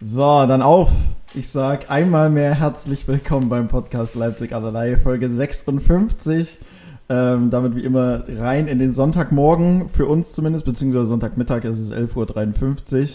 So, dann auf. Ich sag einmal mehr herzlich willkommen beim Podcast Leipzig allerlei, Folge 56. Ähm, damit wie immer rein in den Sonntagmorgen, für uns zumindest, beziehungsweise Sonntagmittag, es ist 11.53 Uhr.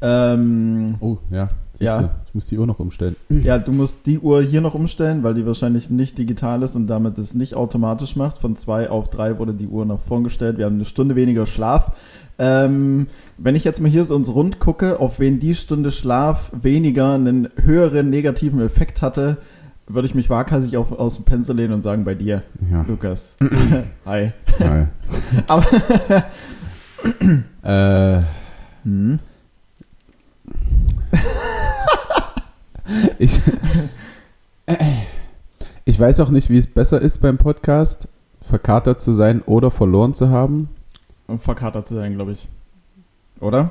Ähm, Oh, ja. Ja. Siehste, Ich muss die Uhr noch umstellen. ja, du musst die Uhr hier noch umstellen, weil die wahrscheinlich nicht digital ist und damit es nicht automatisch macht. Von 2 auf 3 wurde die Uhr nach vorn gestellt. Wir haben eine Stunde weniger Schlaf. Ähm, wenn ich jetzt mal hier so uns rund gucke, auf wen die Stunde Schlaf weniger einen höheren negativen Effekt hatte, würde ich mich waghalsig auf, aus dem Fenster lehnen und sagen, bei dir, Ja. Lukas. Hi. Hi. Aber äh, hm, ich, ich weiß auch nicht, wie es besser ist beim Podcast, verkatert zu sein oder verloren zu haben. verkatert zu sein, glaube ich. Oder?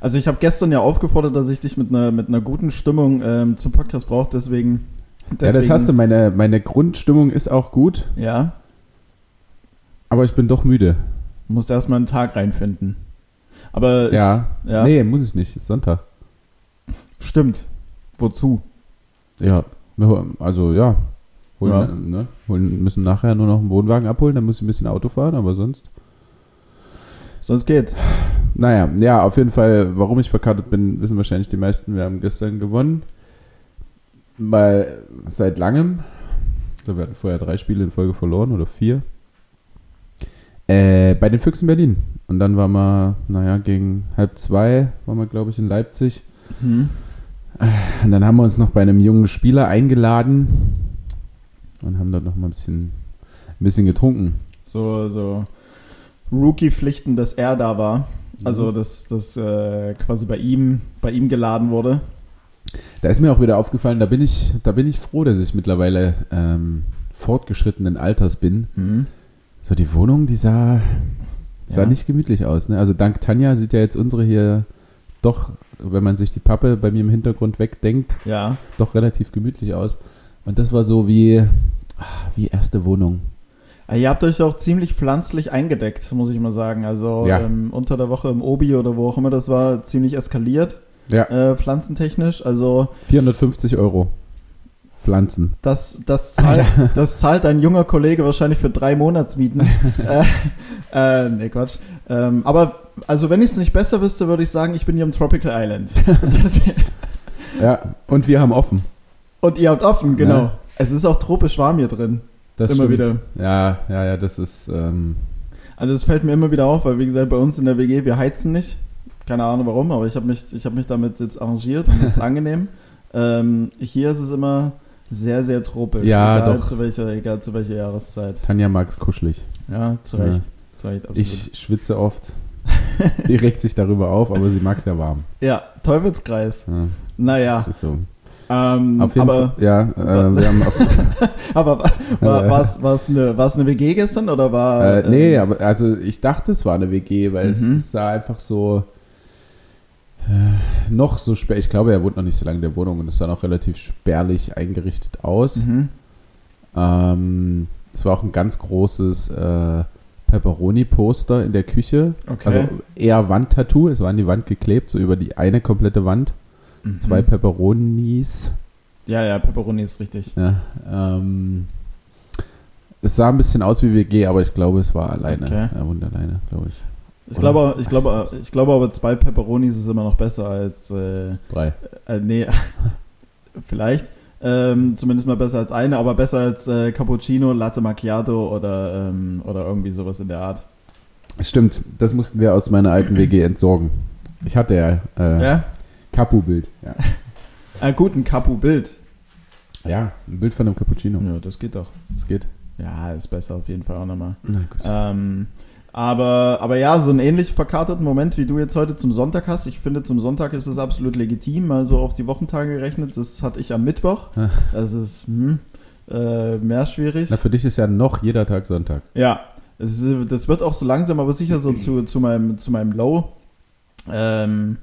Also ich habe gestern ja aufgefordert, dass ich dich mit einer, mit einer guten Stimmung ähm, zum Podcast brauche, deswegen, Ja, deswegen. das hast du. Meine, meine Grundstimmung ist auch gut, Ja, aber ich bin doch müde. musst erstmal einen Tag reinfinden. Aber Ja. ich, ja Nee, muss ich nicht. Ist Sonntag. stimmt. Wozu? Ja. Also, ja. Holen, Ja. Ne? Holen, müssen nachher nur noch einen Wohnwagen abholen, dann muss ich ein bisschen Auto fahren, aber sonst. Sonst geht's. Naja, ja, auf jeden Fall, warum ich verkartet bin, wissen wahrscheinlich die meisten. Wir haben gestern gewonnen. Mal seit langem. Wir hatten vorher drei Spiele in Folge verloren oder vier. Äh, bei den Füchsen Berlin. Und dann waren wir, naja, gegen halb zwei waren wir, glaube ich, in Leipzig. Hm. Und dann haben wir uns noch bei einem jungen Spieler eingeladen und haben dort noch mal ein bisschen, ein bisschen getrunken. So, so Rookie-Pflichten, dass er da war. Also, Mhm. dass das äh, quasi bei ihm, bei ihm geladen wurde. Da ist mir auch wieder aufgefallen, da bin ich, da bin ich froh, dass ich mittlerweile ähm, fortgeschrittenen Alters bin. Hm. So, die Wohnung, die sah, sah Ja. nicht gemütlich aus. Ne? Also dank Tanja sieht ja jetzt unsere hier doch, wenn man sich die Pappe bei mir im Hintergrund wegdenkt, Ja. doch relativ gemütlich aus. Und das war so wie, ah, wie erste Wohnung. Ah, Ihr habt euch auch ziemlich pflanzlich eingedeckt, muss ich mal sagen. Also Ja. ähm, unter der Woche im Obi oder wo auch immer das war, ziemlich eskaliert, Ja, äh, pflanzentechnisch. Also 450 Euro. Pflanzen. das, das, zahlt, das zahlt ein junger Kollege wahrscheinlich für drei Monatsmieten. äh, äh, nee, Quatsch. Ähm, aber also wenn ich es nicht besser wüsste, würde ich sagen, ich bin hier im Tropical Island. Ja, und wir haben offen. Und ihr habt offen, genau. Ja. Es ist auch tropisch warm hier drin. Das Immer stimmt. wieder. Ja, ja, ja, das ist, ähm, Also es fällt mir immer wieder auf, weil wie gesagt, bei uns in der WG, wir heizen nicht. Keine Ahnung warum, aber ich habe mich, ich hab mich damit jetzt arrangiert und das ist angenehm. Ähm, hier ist es immer sehr, sehr tropisch. Ja, egal doch. Zu welcher, egal zu welcher Jahreszeit. Tanja mag es kuschelig. Ja, zu Ja. Recht. Zu Recht. Ich schwitze oft. sie regt sich darüber auf, aber sie mag es ja warm. ja, Teufelskreis. Ja, Naja, ist so. ähm, Auf jeden aber, Fall, ja, äh, wir haben auf, aber war Äh. war es eine, war's eine WG gestern oder war... äh, nee, ähm, aber also ich dachte, es war eine WG, weil es, Mhm. es sah einfach so äh, noch so spär. Ich glaube, er wohnt noch nicht so lange in der Wohnung und es sah noch relativ spärlich eingerichtet aus. mhm. Ähm, es war auch ein ganz großes äh, Pepperoni-Poster in der Küche. Okay. Also eher Wandtattoo. Es war an die Wand geklebt, so über die eine komplette Wand. Mhm. Zwei Pepperonis. Ja, ja, Pepperoni ist richtig. Ja, ähm, es sah ein bisschen aus wie WG, aber ich glaube, es war alleine. Okay. Er wohnt alleine, glaube ich. Ich glaube, ich, glaube, ich glaube aber zwei Pepperonis ist immer noch besser als, äh, Drei. äh nee, vielleicht, ähm, zumindest mal besser als eine, aber besser als äh, Cappuccino, Latte Macchiato oder, ähm, oder irgendwie sowas in der Art. Stimmt, das mussten wir aus meiner alten WG entsorgen. Ich hatte ja, äh, Ja? Capu-Bild. Ja. Äh, gut, ein Capu-Bild. ja, ein Bild von einem Cappuccino. Ja, das geht doch. Das geht. Ja, ist besser auf jeden Fall auch nochmal. Na gut. Ähm, aber, aber ja, so einen ähnlich verkarteten Moment, wie du jetzt heute zum Sonntag hast. Ich finde, zum Sonntag ist es absolut legitim, also auf die Wochentage gerechnet. Das hatte ich am Mittwoch. Das ist hm, äh, mehr schwierig. Na, für dich ist ja noch jeder Tag Sonntag. Ja, es ist, das wird auch so langsam, aber sicher so zu, zu, meinem, zu meinem Low. Ähm,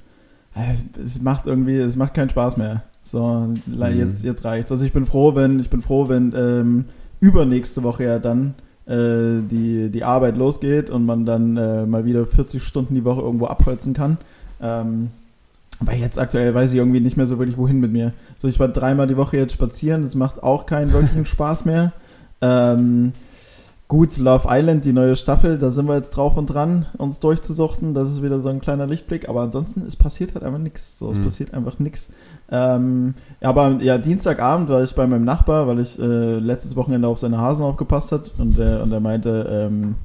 es, es macht irgendwie, es macht keinen Spaß mehr. So, Mhm. jetzt, jetzt reicht's. Also ich bin froh, wenn, ich bin froh, wenn ähm, übernächste Woche ja dann äh, die, die Arbeit losgeht und man dann äh, mal wieder 40 Stunden die Woche irgendwo abholzen kann. Ähm, Aber jetzt aktuell weiß ich irgendwie nicht mehr so wirklich, wohin mit mir. So, ich war dreimal die Woche jetzt spazieren, das macht auch keinen wirklichen Spaß mehr. Ähm, gut, Love Island, die neue Staffel, da sind wir jetzt drauf und dran, uns durchzusuchten. Das ist wieder so ein kleiner Lichtblick. Aber ansonsten, es passiert halt einfach nichts. So, es Mhm. passiert einfach nichts. Ähm, aber ja, Dienstagabend war ich bei meinem Nachbar, weil ich äh, letztes Wochenende auf seine Hasen aufgepasst hat und der, und er meinte, ähm,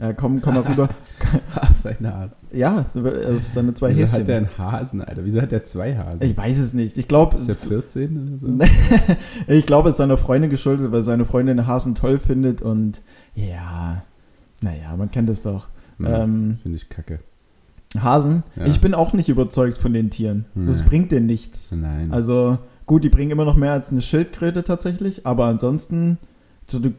ja, komm, komm mal rüber. Auf seine Hasen. Ja, auf seine zwei Wieso Häschen. hat der einen Hasen, Alter? Wieso hat der zwei Hasen? Ich weiß es nicht. Ich glaube, ist der 14 oder so? ich glaube, es ist seiner Freundin geschuldet, weil seine Freundin Hasen toll findet und ja, naja, man kennt es doch. Ja, Ähm, Finde ich kacke. Hasen, Ja. ich bin auch nicht überzeugt von den Tieren. Das Nee. bringt denen nichts. Nein. Also gut, die bringen immer noch mehr als eine Schildkröte tatsächlich, aber ansonsten so, du,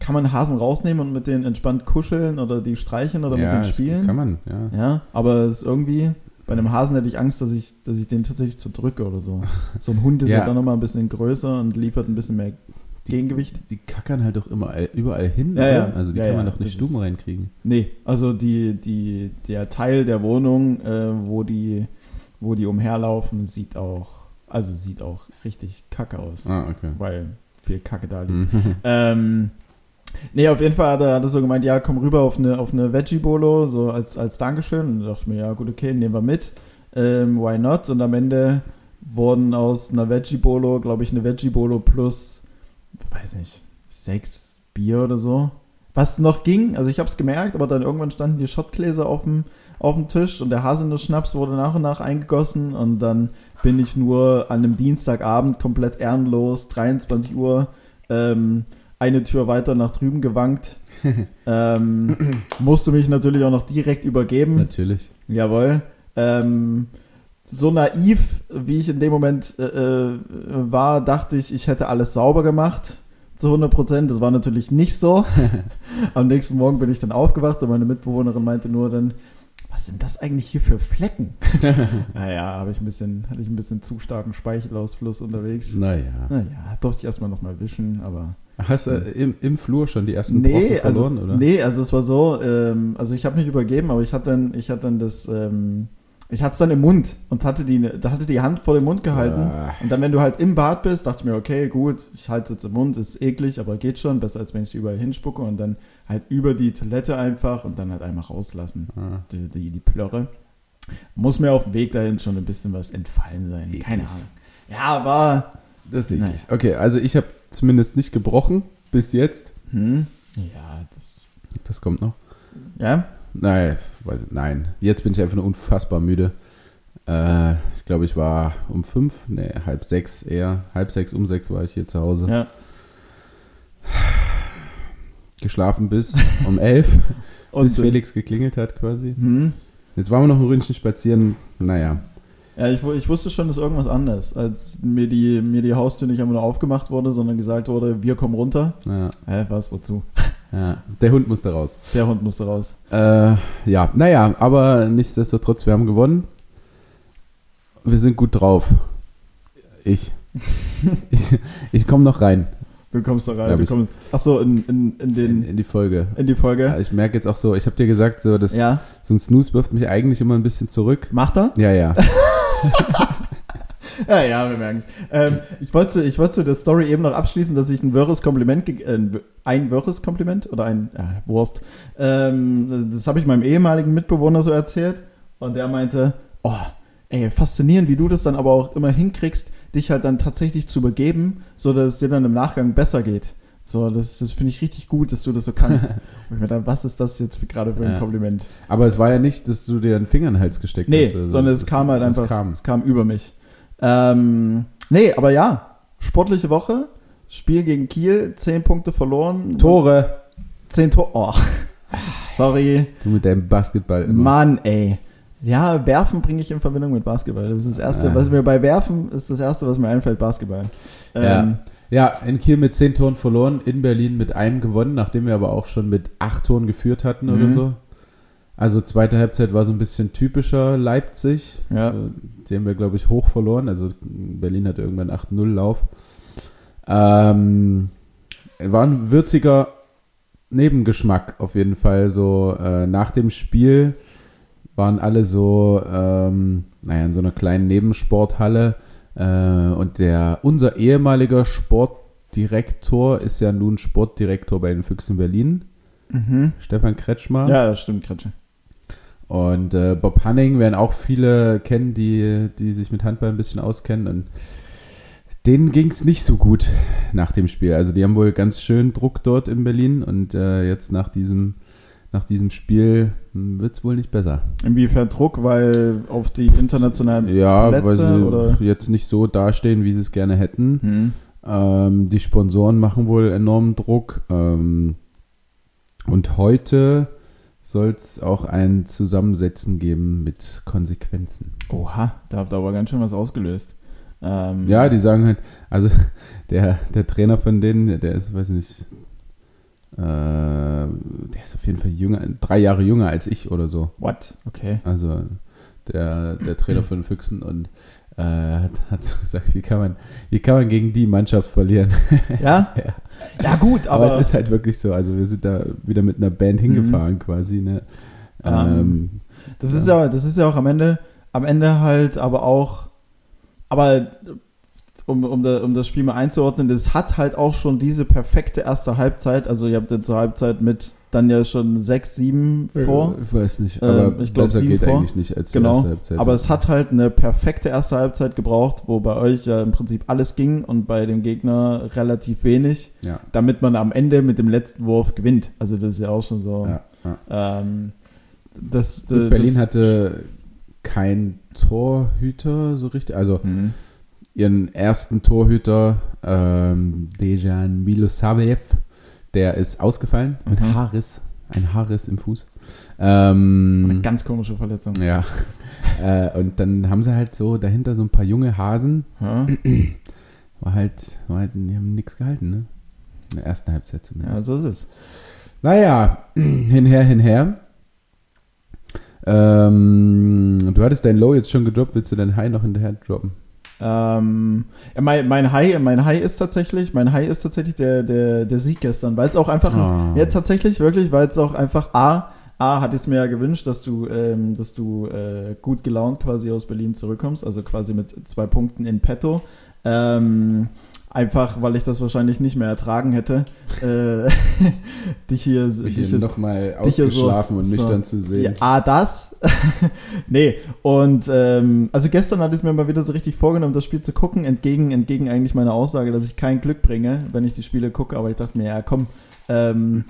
kann man Hasen rausnehmen und mit denen entspannt kuscheln oder die streicheln oder ja, mit denen das spielen. Kann man, ja. Ja, aber es ist irgendwie, bei einem Hasen hätte ich Angst, dass ich, dass ich den tatsächlich zerdrücke oder so. So ein Hund ist Ja. ja dann nochmal ein bisschen größer und liefert ein bisschen mehr Gegengewicht. Die kackern halt doch immer überall hin, Ja, oder? ja. Also die Ja, kann man doch nicht ist- reinkriegen. Nee, also die, die, der Teil der Wohnung, äh, wo, die, wo die umherlaufen, sieht auch, also sieht auch richtig kacke aus, Ah, okay. weil viel Kacke da liegt. Mhm. Ähm, nee, auf jeden Fall hat er, hat er so gemeint, ja, komm rüber auf eine, auf eine Veggie-Bolo, so als, als Dankeschön. Und da dachte ich mir, ja, gut, okay, nehmen wir mit. Ähm, why not? Und am Ende wurden aus einer Veggie-Bolo, glaube ich, eine Veggie-Bolo plus, weiß nicht, sechs Bier oder so. Was noch ging, also ich habe es gemerkt, aber dann irgendwann standen die Schottgläser auf dem, auf dem Tisch und der Haselnuss-Schnaps wurde nach und nach eingegossen und dann bin ich nur an einem Dienstagabend komplett ehrenlos, 23 Uhr, ähm, eine Tür weiter nach drüben gewankt. ähm, musste mich natürlich auch noch direkt übergeben. Natürlich. Jawohl. Ähm, so naiv, wie ich in dem Moment äh, äh, war, dachte ich, ich hätte alles sauber gemacht. Zu 100 Prozent. Das war natürlich nicht so. Am nächsten Morgen bin ich dann aufgewacht und meine Mitbewohnerin meinte nur dann, was sind das eigentlich hier für Flecken? naja, habe ich ein bisschen, hatte ich ein bisschen zu starken Speichelausfluss unterwegs. Naja. Naja, durfte ich erstmal nochmal wischen, aber. Hast du im, im Flur schon die ersten Nee, Brocken also, verloren, oder? nee, also es war so, ähm, also ich habe mich übergeben, aber ich hatte dann, ich hatte dann das, ähm, ich hatte es dann im Mund und hatte die, hatte die Hand vor dem Mund gehalten. Ah. Und dann, wenn du halt im Bad bist, dachte ich mir, okay, gut, ich halte es jetzt im Mund, ist eklig, aber geht schon, besser als wenn ich es überall hinspucke und dann halt über die Toilette einfach und dann halt einmal rauslassen, Ah. die, die, die Plörre. Muss mir auf dem Weg dahin schon ein bisschen was entfallen sein. Eklig. Keine Ahnung. Ja, aber, Das ist eklig. Okay, also ich habe zumindest nicht gebrochen bis jetzt. hm, ja, das, Das kommt noch. ja, Nein, nein. Jetzt bin ich einfach nur unfassbar müde. Äh, ich glaube, ich war um fünf, nee, halb sechs eher. Halb sechs, um sechs war ich hier zu Hause. ja. Geschlafen bis um elf, Und, bis Felix geklingelt hat quasi. hm, Jetzt waren wir noch ein Ründchen spazieren. Naja, Ja, ich, ich wusste schon, dass irgendwas anders, als mir die, mir die Haustür nicht einmal nur aufgemacht wurde, sondern gesagt wurde, wir kommen runter. ja, Hä, was, wozu? Ja. Der Hund musste raus. Der Hund musste raus. Äh, ja, naja, aber nichtsdestotrotz, wir haben gewonnen. Wir sind gut drauf. Ich. ich ich komme noch rein Du kommst da rein. Du kommst, ach so, in, in, in, in, den, in die Folge. in die Folge. Ja, ich merke jetzt auch so, ich habe dir gesagt, so, das, Ja. so ein Snooze wirft mich eigentlich immer ein bisschen zurück. Macht er? Ja, ja. Ja, ja, wir merken es. Ähm, ich wollte ich wollte zu der Story eben noch abschließen, dass ich ein wirres Kompliment, äh, ein wir- ein wirres Kompliment oder ein, ja, Wurst, ähm, das habe ich meinem ehemaligen Mitbewohner so erzählt und der meinte, oh, ey, faszinierend, wie du das dann aber auch immer hinkriegst, dich halt dann tatsächlich zu übergeben, so dass es dir dann im Nachgang besser geht. So, das, das finde ich richtig gut, dass du das so kannst. Und ich mir dann, was ist das jetzt gerade für ein Ja. Kompliment? Aber es war ja nicht, dass du dir einen Finger in den Hals gesteckt Nee, hast. oder so. sondern es ist- kam halt es einfach, Kam. es kam über mich. Ähm, nee, aber ja, sportliche Woche, Spiel gegen Kiel, 10 Punkte verloren. Tore! 10 Tore. Oh, sorry. Du mit deinem Basketball immer. Mann, ey. Ja, Werfen bringe ich in Verbindung mit Basketball. Das ist das Erste, Ah. was mir bei Werfen ist das Erste, was mir einfällt, Basketball. Ähm, Ja, in Kiel mit zehn Toren verloren, in Berlin mit einem gewonnen, nachdem wir aber auch schon mit acht Toren geführt hatten oder Mhm. so. Also zweite Halbzeit war so ein bisschen typischer Leipzig. Ja. So, Die haben wir, glaube ich, hoch verloren. Also Berlin hatte irgendwann 8-0 Lauf. Ähm, war ein würziger Nebengeschmack auf jeden Fall. So äh, nach dem Spiel waren alle so, ähm, naja, in so einer kleinen Nebensporthalle. Äh, und der, unser ehemaliger Sportdirektor ist ja nun Sportdirektor bei den Füchsen Berlin. Mhm. Stefan Kretschmer. Ja, das stimmt, Kretsche. Und äh, Bob Hanning werden auch viele kennen, die, die sich mit Handball ein bisschen auskennen. Und denen ging es nicht so gut nach dem Spiel. Also die haben wohl ganz schön Druck dort in Berlin und äh, jetzt nach diesem, nach diesem Spiel wird es wohl nicht besser. Inwiefern Druck, weil auf die internationalen Ja, weil Plätze sie oder? jetzt nicht so dastehen, wie sie es gerne hätten. Hm. Ähm, die Sponsoren machen wohl enormen Druck. Ähm, und heute soll es auch ein Zusammensetzen geben mit Konsequenzen. Oha, da habt ihr aber ganz schön was ausgelöst. Ähm, Ja, die sagen halt, also der, der Trainer von denen, der ist, weiß nicht, äh, der ist auf jeden Fall jünger, drei Jahre jünger als ich oder so. What? Okay. Also der, der Trainer von Füchsen und äh, hat, hat so gesagt, wie kann man, wie kann man gegen die Mannschaft verlieren? Ja? Ja. Ja, gut, Aber, aber. es ist halt wirklich so, also wir sind da wieder mit einer Band hingefahren quasi, ne? Ähm, Ähm, Das ist ja, das ist ja auch am Ende, am Ende halt aber auch, aber um, um, da, um das Spiel mal einzuordnen, das hat halt auch schon diese perfekte erste Halbzeit. Also ihr habt ja zur Halbzeit mit dann ja schon 6, 7 vor. Ich weiß nicht, Äh, aber ich glaub, besser geht vor. eigentlich nicht als die Genau, erste Halbzeit. Aber es hat halt eine perfekte erste Halbzeit gebraucht, wo bei euch ja im Prinzip alles ging und bei dem Gegner relativ wenig, ja, damit man am Ende mit dem letzten Wurf gewinnt. Also das ist ja auch schon so. ja, ja. Ähm, das, das, Berlin hatte keinen Torhüter so richtig. Also Mhm. ihren ersten Torhüter, ähm, Dejan Milosavljev, der ist ausgefallen mit Mhm. Haarriss. Ein Haarriss im Fuß. Ähm, Eine ganz komische Verletzung. ja. äh, und dann haben sie halt so dahinter so ein paar junge Hasen. Ja, War halt, war halt die haben nichts gehalten, ne? In der ersten Halbzeit zumindest. ja, so ist es. Naja, hinher, hinher. Ähm, du hattest dein Low jetzt schon gedroppt, willst du dein High noch hinterher droppen? Ähm, ja, mein, mein, High, mein High ist tatsächlich, mein High ist tatsächlich der, der, der Sieg gestern, weil es auch einfach, Ah. ja tatsächlich, wirklich, weil es auch einfach A, A ich es mir ja gewünscht, dass du, ähm, dass du äh, gut gelaunt quasi aus Berlin zurückkommst, also quasi mit zwei Punkten in petto. Ähm, einfach, weil ich das wahrscheinlich nicht mehr ertragen hätte, äh, dich hier, Mich dich hier nochmal hier so- ausgeschlafen und so- nüchtern zu Ja, sehen. A, das. nee, und ähm, also gestern hatte ich es mir mal wieder so richtig vorgenommen, das Spiel zu gucken, entgegen, entgegen eigentlich meiner Aussage, dass ich kein Glück bringe, wenn ich die Spiele gucke, aber ich dachte mir, ja komm, ähm,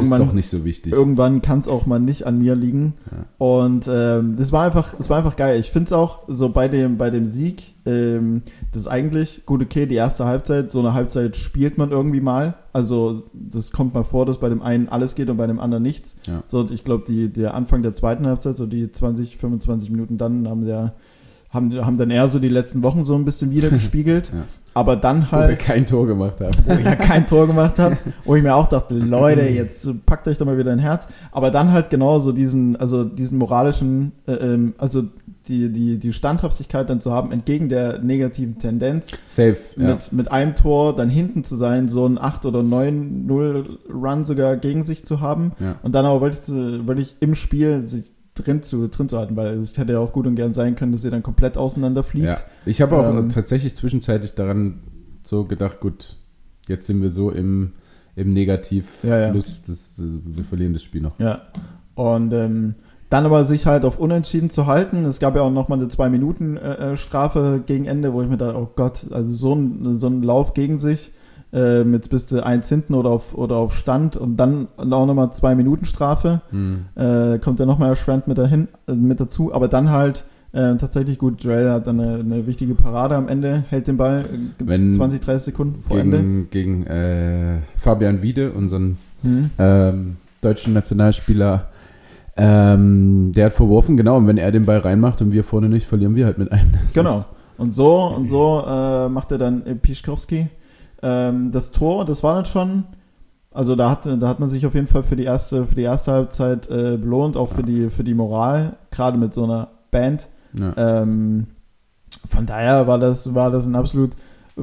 ist doch irgendwann, nicht so wichtig. irgendwann kann es auch mal nicht an mir liegen. Ja. Und ähm, das war einfach, das war einfach geil. Ich finde es auch so bei dem, bei dem Sieg, ähm, das ist eigentlich gut, okay, die erste Halbzeit, so eine Halbzeit spielt man irgendwie mal. Also das kommt mal vor, dass bei dem einen alles geht und bei dem anderen nichts. Ja. So, ich glaube, die, der Anfang der zweiten Halbzeit, so die 20, 25 Minuten dann, haben der, haben, haben dann eher so die letzten Wochen so ein bisschen wieder gespiegelt. Ja. Aber dann Wo wir halt, kein Tor gemacht haben. wo ich ja kein Tor gemacht habe, wo ich mir auch dachte, Leute, jetzt packt euch doch mal wieder ein Herz. Aber dann halt genau so diesen, also diesen moralischen, äh, ähm, also die, die, die Standhaftigkeit dann zu haben, entgegen der negativen Tendenz, Safe. Ja. mit, mit einem Tor dann hinten zu sein, so ein 8 oder 9-0 Run sogar gegen sich zu haben Ja. und dann aber wirklich, wirklich im Spiel sich drin zu, drin zu halten, weil es hätte ja auch gut und gern sein können, dass ihr dann komplett auseinanderfliegt. Ja. Ich habe auch Ähm, tatsächlich zwischenzeitlich daran so gedacht, gut, jetzt sind wir so im, im Negativfluss, Ja, ja. Das, äh, wir verlieren das Spiel noch. Ja. Und ähm, dann aber sich halt auf Unentschieden zu halten. Es gab ja auch nochmal eine Zwei-Minuten-Strafe gegen Ende, wo ich mir dachte, oh Gott, also so ein, so ein Lauf gegen sich. Ähm, jetzt bist du eins hinten oder auf, oder auf Stand und dann auch nochmal zwei Minuten Strafe. Hm. Äh, kommt ja nochmal Schwand mit, dahin, äh, mit dazu, aber dann halt äh, tatsächlich gut, Joel hat dann eine, eine wichtige Parade am Ende, hält den Ball äh, Wenn 20, 30 Sekunden vor Ende. Gegen, gegen äh, Fabian Wiede, unseren Hm. ähm, deutschen Nationalspieler, ähm, der hat verworfen, genau, und wenn er den Ball reinmacht und wir vorne nicht, verlieren wir halt mit einem. Das Genau. Und so und so äh, macht er dann Pischkowski ähm, das Tor. Das war dann schon, also da hat, da hat man sich auf jeden Fall für die erste, für die erste Halbzeit äh, belohnt, auch für die, für die Moral, gerade mit so einer Band. Ja. Ähm, von daher war das, war das ein absolut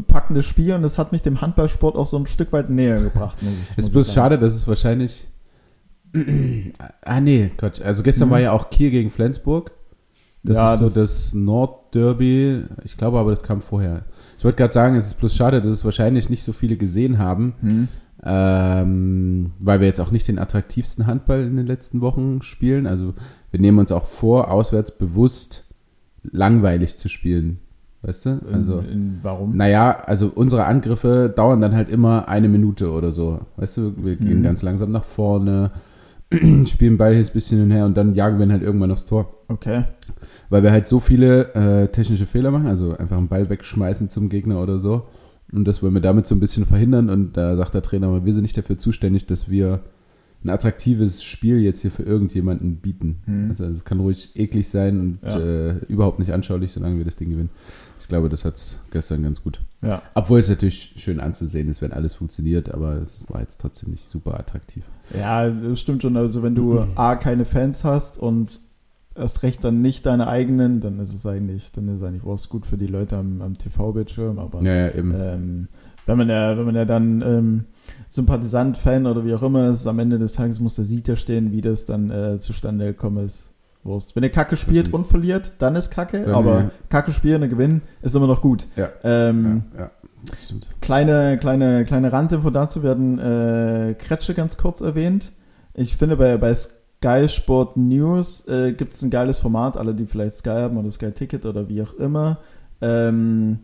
packendes Spiel und das hat mich dem Handballsport auch so ein Stück weit näher gebracht. Ich, ist bloß sagen. schade, dass es wahrscheinlich ah, nee, Gott. Also gestern Mhm. war ja auch Kiel gegen Flensburg. Das Ja, ist so das- das, Nordderby. Ich glaube aber, das kam vorher. Ich wollte gerade sagen, es ist bloß schade, dass es wahrscheinlich nicht so viele gesehen haben, Hm. ähm, weil wir jetzt auch nicht den attraktivsten Handball in den letzten Wochen spielen. Also wir nehmen uns auch vor, auswärts bewusst langweilig zu spielen. Weißt du? Also, in, in, warum? naja, also unsere Angriffe dauern dann halt immer eine Minute oder so. Weißt du, wir gehen Mhm. ganz langsam nach vorne, spielen Ball hier ein bisschen hin und her und dann jagen wir ihn halt irgendwann aufs Tor. Okay. Weil wir halt so viele äh, technische Fehler machen, also einfach einen Ball wegschmeißen zum Gegner oder so. Und das wollen wir damit so ein bisschen verhindern. Und da sagt der Trainer, aber wir sind nicht dafür zuständig, dass wir ein attraktives Spiel jetzt hier für irgendjemanden bieten. Hm. Also es kann ruhig eklig sein und Ja. äh, überhaupt nicht anschaulich, solange wir das Ding gewinnen. Ich glaube, das hat es gestern ganz gut. Ja. Obwohl es natürlich schön anzusehen ist, wenn alles funktioniert, aber es war jetzt trotzdem nicht super attraktiv. Ja, das stimmt schon. Also wenn du A, keine Fans hast und erst recht dann nicht deine eigenen, dann ist es eigentlich, dann ist es eigentlich was gut für die Leute am, am TV-Bildschirm. Aber Ja, ja, ähm, wenn man ja, wenn man ja dann ähm, Sympathisant, Fan oder wie auch immer ist, am Ende des Tages muss der Sieg ja stehen, wie das dann äh, zustande gekommen ist. Wurst. Wenn ihr Kacke spielt und verliert, dann ist Kacke, Dann, aber ja. Kacke spielen und gewinnen ist immer noch gut. Ja. Ähm, ja. Kleine, kleine, kleine Randinfo dazu werden äh, Kretsche ganz kurz erwähnt. Ich finde, bei, bei Sky Sport News äh, gibt es ein geiles Format, alle, die vielleicht Sky haben oder Sky Ticket oder wie auch immer. Ähm,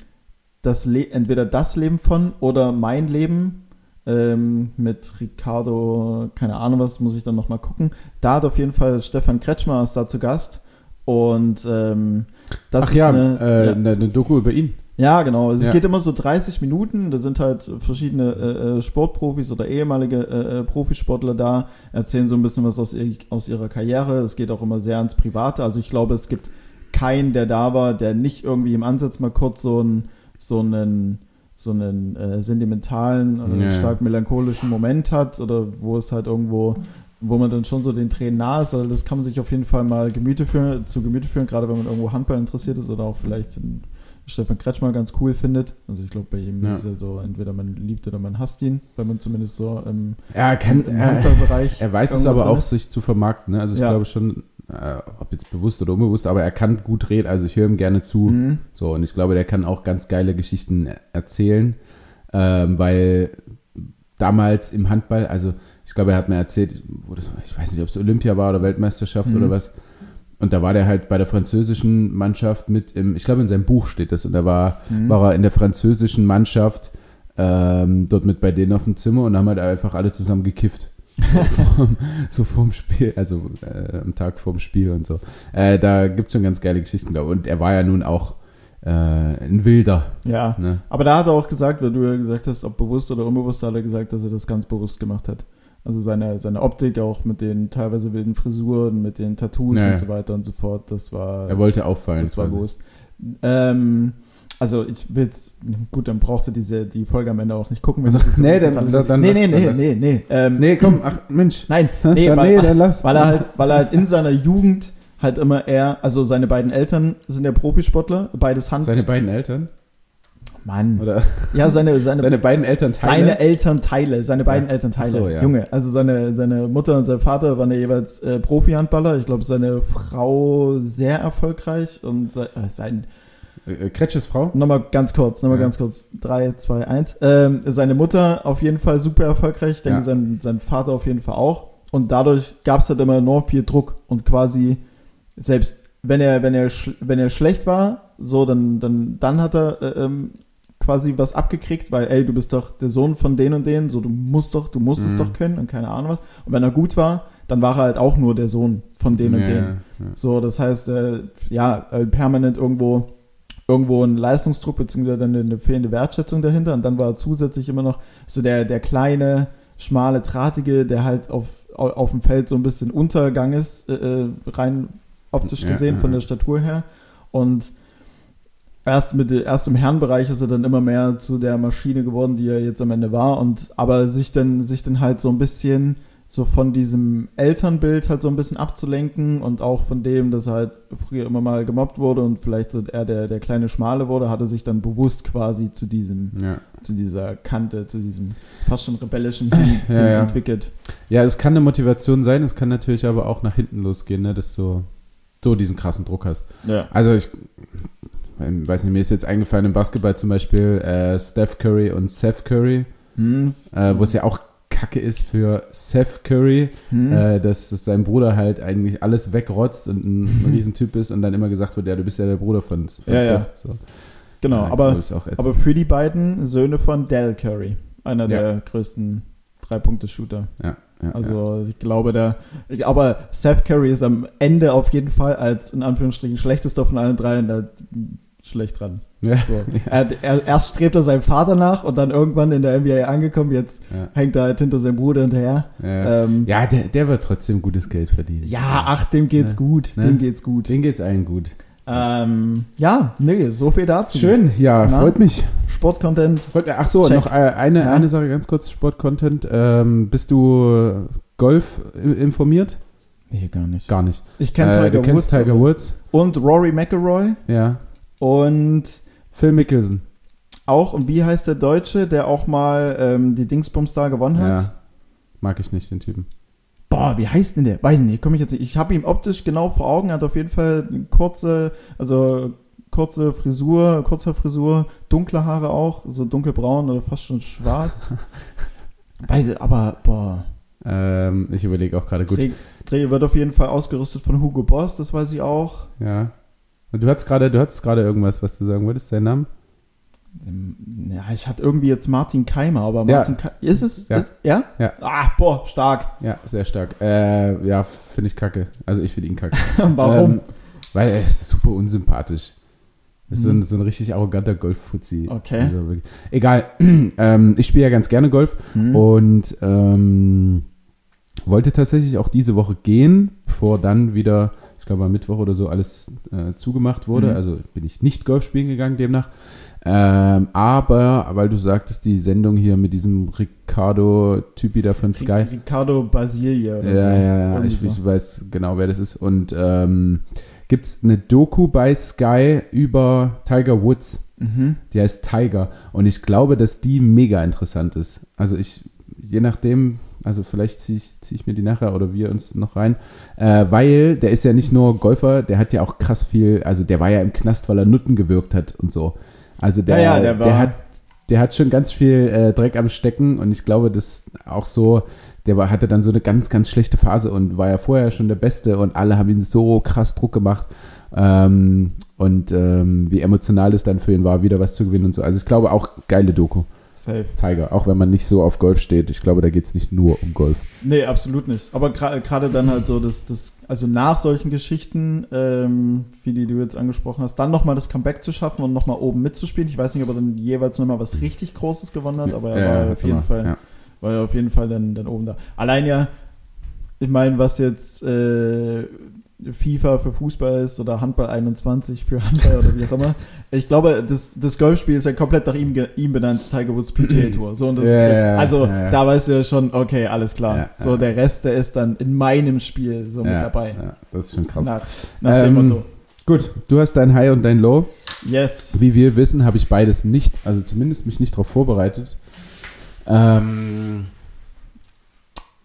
das Le entweder das Leben von oder mein Leben ähm, mit Ricardo, keine Ahnung was, muss ich dann nochmal gucken. Da hat auf jeden Fall Stefan Kretschmer ist da zu Gast. Und ähm, das Ach ist ja, eine, äh, ja. Eine, eine Doku über ihn. Ja, genau. Es Ja. geht immer so 30 Minuten. Da sind halt verschiedene äh, äh, Sportprofis oder ehemalige äh, äh, Profisportler da, erzählen so ein bisschen was aus, ihr, aus ihrer Karriere. Es geht auch immer sehr ans Private. Also ich glaube, es gibt keinen, der da war, der nicht irgendwie im Ansatz mal kurz so einen, so einen, so einen äh, sentimentalen oder Ja. stark melancholischen Moment hat oder wo es halt irgendwo wo man dann schon so den Tränen nahe ist. Also das kann man sich auf jeden Fall mal Gemüte führen, zu Gemüte führen, gerade wenn man irgendwo Handball interessiert ist oder auch vielleicht den Stefan Kretschmer ganz cool findet. Also ich glaube, bei ihm Ja. ist er so, entweder man liebt oder man hasst ihn, wenn man zumindest so im, Er kann, im er, Handballbereich. er weiß es aber auch, ist. sich zu vermarkten. Ne? Also ich Ja. glaube schon, äh, ob jetzt bewusst oder unbewusst, aber er kann gut reden. Also ich höre ihm gerne zu. Mhm. So, und ich glaube, der kann auch ganz geile Geschichten erzählen, ähm, weil damals im Handball, also ich glaube, er hat mir erzählt, das, ich weiß nicht, ob es Olympia war oder Weltmeisterschaft Mhm. oder was. Und da war der halt bei der französischen Mannschaft mit im, ich glaube, in seinem Buch steht das, und da war, Mhm. war er in der französischen Mannschaft ähm, dort mit bei denen auf dem Zimmer und haben halt einfach alle zusammen gekifft. so, vorm, Spiel, also äh, am Tag vorm Spiel und so. Äh, da gibt es schon ganz geile Geschichten, glaube ich. Und er war ja nun auch äh, ein Wilder. Ja, Ne? aber da hat er auch gesagt, weil du ja gesagt hast, ob bewusst oder unbewusst, hat er gesagt, dass er das ganz bewusst gemacht hat. Also seine, seine Optik auch mit den teilweise wilden Frisuren, mit den Tattoos Ja, ja. und so weiter und so fort, das war, Er wollte auffallen. das war quasi. bewusst. Ähm, also ich will jetzt, gut, dann brauchte diese die Folge am Ende auch nicht gucken. Also, nee, dann- ist. dann nee, nee, dann nee, nee, nee, ähm, Nee, komm, ach Mensch. Nein, nee, dann, weil, nee, dann lass. weil er halt, weil er halt in seiner Jugend halt immer eher, also seine beiden Eltern sind ja Profisportler, beides Hand. Seine beiden Eltern? Mann. Oder Ja, seine, seine, seine beiden Eltern seine Elternteile, seine beiden Ja. Elternteile. So, ja. Junge, also seine, seine Mutter und sein Vater waren ja jeweils äh, Profi-Handballer. Ich glaube, seine Frau sehr erfolgreich und se äh, sein, äh, Kretsches Frau? nochmal ganz kurz, nochmal Ja. ganz kurz, 3, 2, 1. Ähm, seine Mutter auf jeden Fall super erfolgreich, ich denke Ja. sein, sein Vater auf jeden Fall auch. Und dadurch gab es halt immer enorm viel Druck und quasi selbst wenn er, wenn er, wenn er schlecht war, so, dann, dann, dann hat er äh, ähm, quasi was abgekriegt, weil, ey, du bist doch der Sohn von den und denen, so, du musst doch, du musst es Mhm. doch können und keine Ahnung was. Und wenn er gut war, dann war er halt auch nur der Sohn von den und Ja, denen. ja. So, das heißt, äh, ja, äh, permanent irgendwo, irgendwo ein Leistungsdruck beziehungsweise eine, eine fehlende Wertschätzung dahinter. Und dann war er zusätzlich immer noch so der, der kleine, schmale, drahtige, der halt auf, au- auf dem Feld so ein bisschen Untergang ist, äh, äh, rein optisch gesehen, ja, von ja. der Statur her. Und erst, mit, erst im Herrenbereich ist er dann immer mehr zu der Maschine geworden, die er jetzt am Ende war. Und aber sich dann, sich dann halt so ein bisschen so von diesem Elternbild halt so ein bisschen abzulenken und auch von dem, dass er halt früher immer mal gemobbt wurde und vielleicht so er der, der kleine Schmale wurde, hat er sich dann bewusst quasi zu diesem, Ja. zu dieser Kante, zu diesem fast schon rebellischen Ja, ja. entwickelt. Ja, es kann eine Motivation sein, es kann natürlich aber auch nach hinten losgehen, ne, dass du so diesen krassen Druck hast. Also ich ähm, weiß nicht, mir ist jetzt eingefallen im Basketball zum Beispiel äh, Steph Curry und Seth Curry, Hm, äh, wo es ja auch Kacke ist für Seth Curry, hm. äh, dass, dass sein Bruder halt eigentlich alles wegrotzt und ein, ein Riesentyp ist und dann immer gesagt wird, ja, du bist ja der Bruder von, von Ja, Steph. ja. So. genau, aber, ich, aber für die beiden Söhne von Del Curry, einer Ja. der größten Drei-Punkte-Shooter. ja, ja, Also ich glaube, der, aber Seth Curry ist am Ende auf jeden Fall als in Anführungsstrichen schlechtester von allen dreien da schlecht dran. ja. So. er, er, erst strebt er seinem Vater nach und dann irgendwann in der NBA angekommen, jetzt Ja, hängt er halt hinter seinem Bruder hinterher. ja, ja. Ähm, ja der, der wird trotzdem gutes Geld verdienen. ja, ach, dem geht's Ne? gut, Ne? dem geht's gut. Den geht's allen gut. Ähm, ja, nee, so viel dazu. Schön, ja, Na? freut mich. Sportcontent. Freut mich. Ach so, Check. noch äh, eine, Ja. eine Sache ganz kurz, Sportcontent. Ähm, bist du äh, Golf i- informiert? Nee, gar nicht. Gar nicht. Ich kenne Äh, Tiger Woods Tiger Woods? und Rory McIlroy Ja. und Phil Mickelson. auch, und wie heißt der Deutsche, der auch mal ähm, die Dingsbums da gewonnen hat? Ja. Mag ich nicht, den Typen. Boah, wie heißt denn der? Weiß ich nicht, komme ich jetzt nicht. Ich habe ihn optisch genau vor Augen, hat auf jeden Fall eine kurze, also kurze Frisur, kurze Frisur, dunkle Haare auch, so dunkelbraun oder fast schon schwarz. Weiß ich, aber boah, Ähm, ich überlege auch gerade gut. Träg, Träger wird auf jeden Fall ausgerüstet von Hugo Boss, das weiß ich auch. Ja. Du hattest gerade, du hattest gerade irgendwas, was du sagen wolltest, dein Name? Ähm, Ja, ich hatte irgendwie jetzt Martin Keimer, aber Ja. Martin Keimer, ist es? Ja. Ist, ja? Ja. Ah, boah, stark. Ja, sehr stark. Äh, ja, finde ich kacke. Also ich finde ihn kacke. Warum? Ähm, weil er ist super unsympathisch. Ist so, ein, Hm. so ein richtig arroganter Golf-Fuzzi. Okay. Also, egal. ähm, ich spiele ja ganz gerne Golf Hm. und ähm, wollte tatsächlich auch diese Woche gehen, bevor dann wieder, ich glaube am Mittwoch oder so, alles äh, zugemacht wurde. Mhm. Also bin ich nicht Golf spielen gegangen demnach. Ähm, aber, weil du sagtest, die Sendung hier mit diesem Ricardo-Typi da von Sky. Ricardo Basilia. Ja, so. ja, ja, ich, so. ich weiß genau, wer das ist. Und ähm, gibt es eine Doku bei Sky über Tiger Woods. Mhm. Die heißt Tiger. Und ich glaube, dass die mega interessant ist. Also ich, je nachdem, also vielleicht ziehe ich, zieh ich mir die nachher oder wir uns noch rein. Äh, weil der ist ja nicht nur Golfer, der hat ja auch krass viel, also der war ja im Knast, weil er Nutten gewirkt hat und so. Also der, Ja, ja, der war- hat der hat schon ganz viel äh, Dreck am Stecken und ich glaube, dass auch so, der war, hatte dann so eine ganz, ganz schlechte Phase und war ja vorher schon der Beste und alle haben ihn so krass Druck gemacht. Ähm, und ähm, wie emotional es dann für ihn war, wieder was zu gewinnen und so. Also ich glaube auch geile Doku. Safe. Tiger, auch wenn man nicht so auf Golf steht. Ich glaube, da geht es nicht nur um Golf. Nee, absolut nicht. Aber gra- gerade dann halt so, das, das, also nach solchen Geschichten, ähm, wie die du jetzt angesprochen hast, dann nochmal das Comeback zu schaffen und nochmal oben mitzuspielen. Ich weiß nicht, ob er dann jeweils nochmal was richtig Großes gewonnen hat, aber er Ja, war hat auf jeden Fall, Ja. war er auf jeden Fall dann, dann oben da. Allein ja, ich meine, was jetzt äh, FIFA für Fußball ist oder Handball 21 für Handball oder wie auch immer. Ich glaube, das, das Golfspiel ist ja komplett nach ihm, ihm benannt, Tiger Woods PGA Tour. So, und das ja, also ja, ja. da weißt du ja schon, okay, alles klar. So, der Rest, der ist dann in meinem Spiel so mit dabei. Das ist schon krass. Nach, nach dem Ähm, Motto. Gut, du hast dein High und dein Low. Yes. Wie wir wissen, habe ich beides nicht, also zumindest mich nicht darauf vorbereitet. Ähm,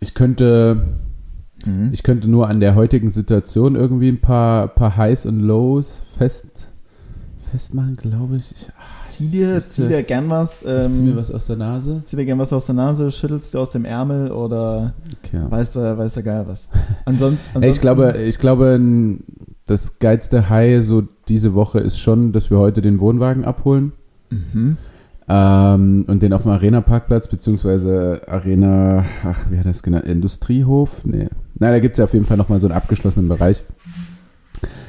ich könnte, Mhm. ich könnte nur an der heutigen Situation irgendwie ein paar, paar Highs und Lows fest, festmachen, glaube ich. Ich, Zieh dir, Ich zieh zieh- dir gern was. ich ziehe mir Ähm, was aus der Nase. zieh dir gern was aus der Nase, schüttelst du aus dem Ärmel oder Okay. weiß der, weiß der Geil was. Ansonsten, ansonsten ich glaube, ich glaube, das geilste High so diese Woche ist schon, dass wir heute den Wohnwagen abholen. Mhm. Ähm, und den auf dem Arena-Parkplatz, beziehungsweise Arena, ach, wie hat das genannt? Industriehof? Nee. Na, da gibt es ja auf jeden Fall nochmal so einen abgeschlossenen Bereich.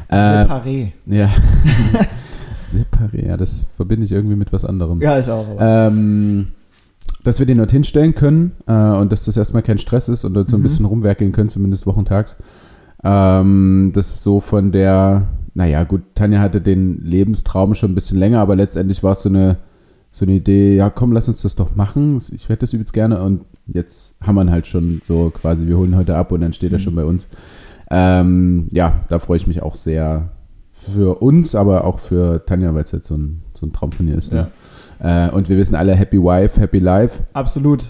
Äh, Separé. ja. Separé, ja, das verbinde ich irgendwie mit was anderem. Ja, ich auch. Ähm, dass wir den dort hinstellen können äh, und dass das erstmal kein Stress ist und dort so ein Mhm. bisschen rumwerkeln können, zumindest wochentags. Ähm, das ist so von der, naja, gut, Tanja hatte den Lebenstraum schon ein bisschen länger, aber letztendlich war es so eine, so eine Idee, ja komm, lass uns das doch machen. Ich werde das übelst gerne und jetzt haben wir ihn halt schon so quasi, wir holen heute ab und dann steht er Mhm. schon bei uns. Ähm, ja, da freue ich mich auch sehr für uns, aber auch für Tanja, weil es halt so ein, so ein Traum von ihr ist. Ne? Äh, und wir wissen alle, Happy Wife, Happy Life. Absolut.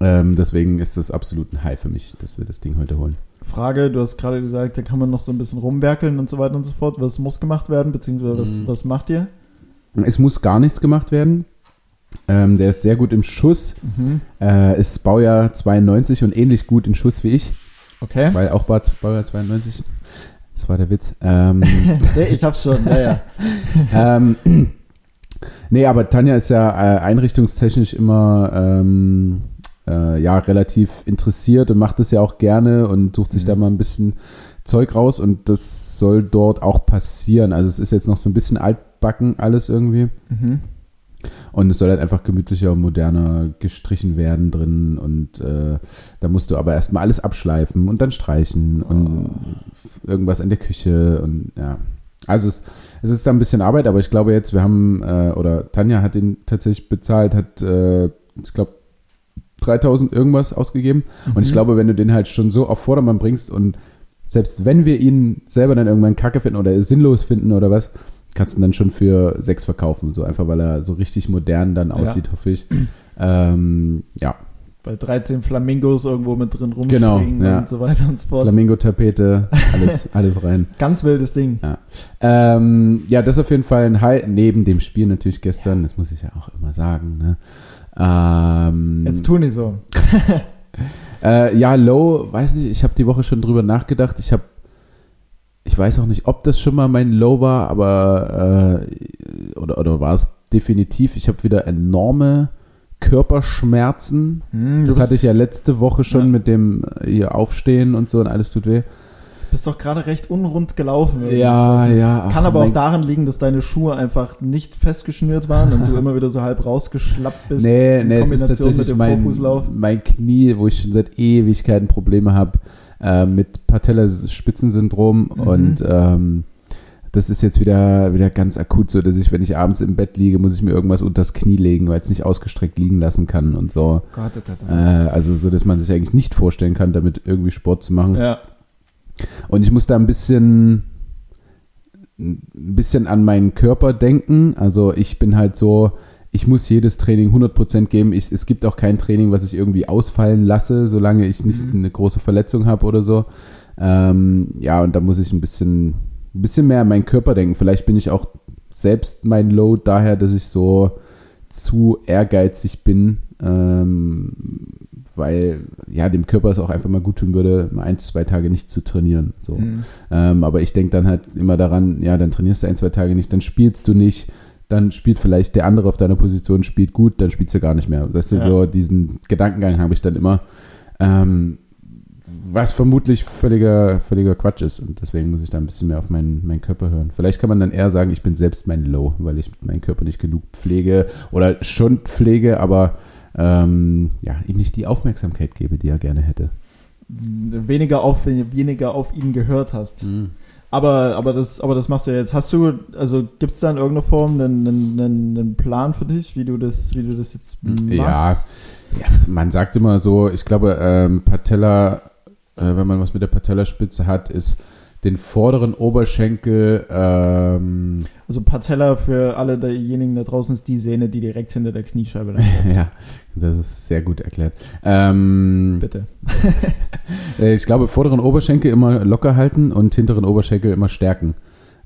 Ähm, deswegen ist das absolut ein High für mich, dass wir das Ding heute holen. Frage, du hast gerade gesagt, da kann man noch so ein bisschen rumwerkeln und so weiter und so fort. Was muss gemacht werden, beziehungsweise was, Mhm. was macht ihr? Es muss gar nichts gemacht werden. Ähm, der ist sehr gut im Schuss. Mhm. Äh, ist Baujahr 92 und ähnlich gut in Schuss wie ich, Okay. weil auch Bau- Baujahr 92. Das war der Witz. Ähm, nee, ich hab's schon, ja, ja. ähm, nee, aber Tanja ist ja äh, einrichtungstechnisch immer ähm, äh, ja, relativ interessiert und macht das ja auch gerne und sucht sich Mhm. da mal ein bisschen Zeug raus und das soll dort auch passieren. Also es ist jetzt noch so ein bisschen altbacken alles irgendwie. Mhm. Und es soll halt einfach gemütlicher und moderner gestrichen werden drin. Und äh, da musst du aber erstmal alles abschleifen und dann streichen und irgendwas an der Küche und ja. Also es, es ist da ein bisschen Arbeit, aber ich glaube jetzt, wir haben, äh, oder Tanja hat ihn tatsächlich bezahlt, hat, äh, ich glaube, 3000 irgendwas ausgegeben. Und ich Mhm. glaube, wenn du den halt schon so auf Vordermann bringst und selbst wenn wir ihn selber dann irgendwann kacke finden oder sinnlos finden oder was, kannst du dann schon für sechs verkaufen. So einfach, weil er so richtig modern dann aussieht, hoffe ich. Ähm, ja, Bei 13 Flamingos irgendwo mit drin Genau, rumspringen ja. und so weiter und so fort. Flamingo-Tapete, alles, alles rein. Ganz wildes Ding. Ähm, ja, das ist auf jeden Fall ein High, neben dem Spiel natürlich gestern, das muss ich ja auch immer sagen. Ne? Ähm, Jetzt tu nicht so. Äh, ja, Low, weiß nicht, ich habe die Woche schon drüber nachgedacht. Ich habe, ich weiß auch nicht, ob das schon mal mein Low war, aber äh, oder, oder war es definitiv. Ich habe wieder enorme Körperschmerzen. Hm, Das hatte ich ja letzte Woche schon Ja. mit dem äh, hier Aufstehen und so und alles tut weh. bist doch gerade recht unrund gelaufen. Ja, draußen. ja. Kann ach, aber auch daran liegen, dass deine Schuhe einfach nicht festgeschnürt waren und du immer wieder so halb rausgeschlappt bist. Nee, in nee, es ist Kombination mit tatsächlich dem mein, Vorfußlauf. mein Knie, wo ich schon seit Ewigkeiten Probleme habe äh, mit Patellaspitzensyndrom Mhm. und ähm, das ist jetzt wieder, wieder ganz akut so, dass ich, wenn ich abends im Bett liege, muss ich mir irgendwas unters Knie legen, weil es nicht ausgestreckt liegen lassen kann und so. Gott, oh Gott, oh Äh, Gott. also so, dass man sich eigentlich nicht vorstellen kann, damit irgendwie Sport zu machen. ja. Und ich muss da ein bisschen, ein bisschen an meinen Körper denken. Also ich bin halt so, ich muss jedes Training 100% geben. Ich, es gibt auch kein Training, was ich irgendwie ausfallen lasse, solange ich nicht Mhm. eine große Verletzung habe oder so. Ähm, ja, und da muss ich ein bisschen, ein bisschen mehr an meinen Körper denken. Vielleicht bin ich auch selbst mein Load daher, dass ich so zu ehrgeizig bin, ähm, weil ja dem Körper es auch einfach mal gut tun würde, mal ein, zwei Tage nicht zu trainieren. So. Hm. Ähm, aber ich denke dann halt immer daran, ja, dann trainierst du ein, zwei Tage nicht, dann spielst du nicht, dann spielt vielleicht der andere auf deiner Position, spielt gut, dann spielst du gar nicht mehr. Das ist Ja. so, diesen Gedankengang habe ich dann immer, ähm, was vermutlich völliger, völliger Quatsch ist. Und deswegen muss ich da ein bisschen mehr auf meinen, meinen Körper hören. Vielleicht kann man dann eher sagen, ich bin selbst mein Low, weil ich meinen Körper nicht genug pflege oder schon pflege, aber ähm, ja, ihm nicht die Aufmerksamkeit gebe, die er gerne hätte. Weniger auf, weniger auf ihn gehört hast. Aber, aber, das, aber das machst du ja jetzt. Hast du, also gibt es da in irgendeiner Form einen, einen, einen, Plan für dich, wie du das, wie du das jetzt machst? Ja. Ja, man sagt immer so, ich glaube, ähm, Patella, äh, wenn man was mit der Patellaspitze hat, ist den vorderen Oberschenkel, ähm, Also Patella für alle derjenigen da draußen ist die Sehne, die direkt hinter der Kniescheibe lang ist. ja, das ist sehr gut erklärt. Ähm, Bitte. äh, ich glaube, vorderen Oberschenkel immer locker halten und hinteren Oberschenkel immer stärken.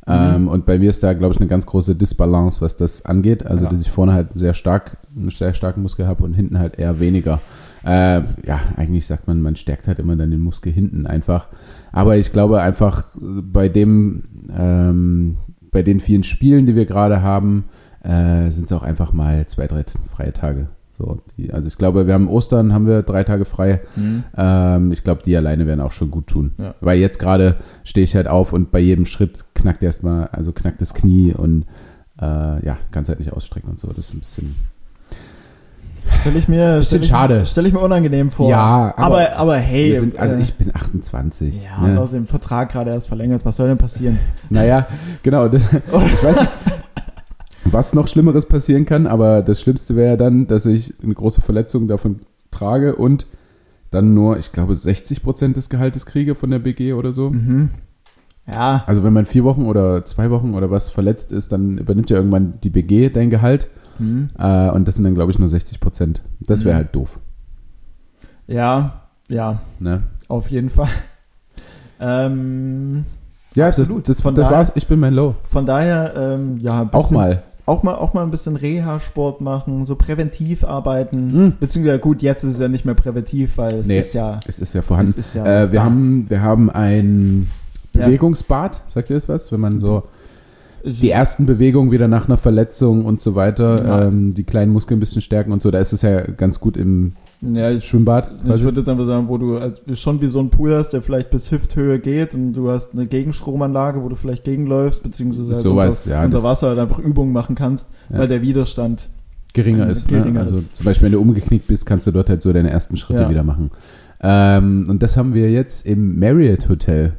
Ähm, und bei mir ist da, glaube ich, eine ganz große Disbalance, was das angeht. Also, Ja. dass ich vorne halt sehr stark, einen sehr starken Muskel habe und hinten halt eher weniger. Äh, ja, eigentlich sagt man, man stärkt halt immer dann den Muskel hinten einfach. Aber ich glaube einfach bei dem, ähm, bei den vielen Spielen, die wir gerade haben, äh, sind es auch einfach mal zwei, drei freie Tage. So, die, also ich glaube, wir haben Ostern, haben wir drei Tage frei. Mhm. Ähm, ich glaube, die alleine werden auch schon gut tun. Ja. Weil jetzt gerade stehe ich halt auf und bei jedem Schritt knackt erstmal, also knackt das Knie und äh, ja, kann es halt nicht ausstrecken und so. Das ist ein bisschen. Stelle ich mir, Bisschen stell ich, schade. Stelle ich mir unangenehm vor. Ja, aber- aber, aber hey. Sind, also äh, ich bin 28. ja, und ne? aus dem Vertrag gerade erst verlängert. Was soll denn passieren? Naja, genau. Das, ich weiß nicht. was noch Schlimmeres passieren kann, aber das Schlimmste wäre dann, dass ich eine große Verletzung davon trage und dann nur, ich glaube, 60 Prozent des Gehaltes kriege von der BG oder so. Mhm. Ja, Also wenn man vier Wochen oder zwei Wochen oder was verletzt ist, dann übernimmt ja irgendwann die BG dein Gehalt mhm. äh, und das sind dann, glaube ich, nur 60 Prozent. Das wäre Mhm. halt doof. ja, ja, Ne? auf jeden Fall. Ähm, Ja, Absolut. das, das, Von das war's. Ich bin mein Low. von daher, ähm, ja, ein Auch bisschen- mal. Auch mal, auch mal ein bisschen Reha-Sport machen, so präventiv arbeiten. Mhm. Beziehungsweise gut, jetzt ist es ja nicht mehr präventiv, weil es Nee. ist ja. Es ist ja vorhanden. Ist ja äh, wir, da. haben, wir haben ein. Bewegungsbad, sagt ihr das was? Wenn man so Ich- die ersten Bewegungen wieder nach einer Verletzung und so weiter, Ja. ähm, die kleinen Muskeln ein bisschen stärken und so, da ist es ja ganz gut im ja, ich, Schwimmbad. ich quasi. würde jetzt einfach sagen, wo du äh, schon wie so ein Pool hast, der vielleicht bis Hüfthöhe geht und du hast eine Gegenstromanlage, wo du vielleicht gegenläufst, beziehungsweise halt Sowas, unter, ja, unter Wasser halt einfach Übungen machen kannst, Ja. weil der Widerstand. geringer ist. geringer ne? Also ist. zum Beispiel, wenn du umgeknickt bist, kannst du dort halt so deine ersten Schritte wieder machen. Ähm, und das haben wir jetzt im Marriott Hotel.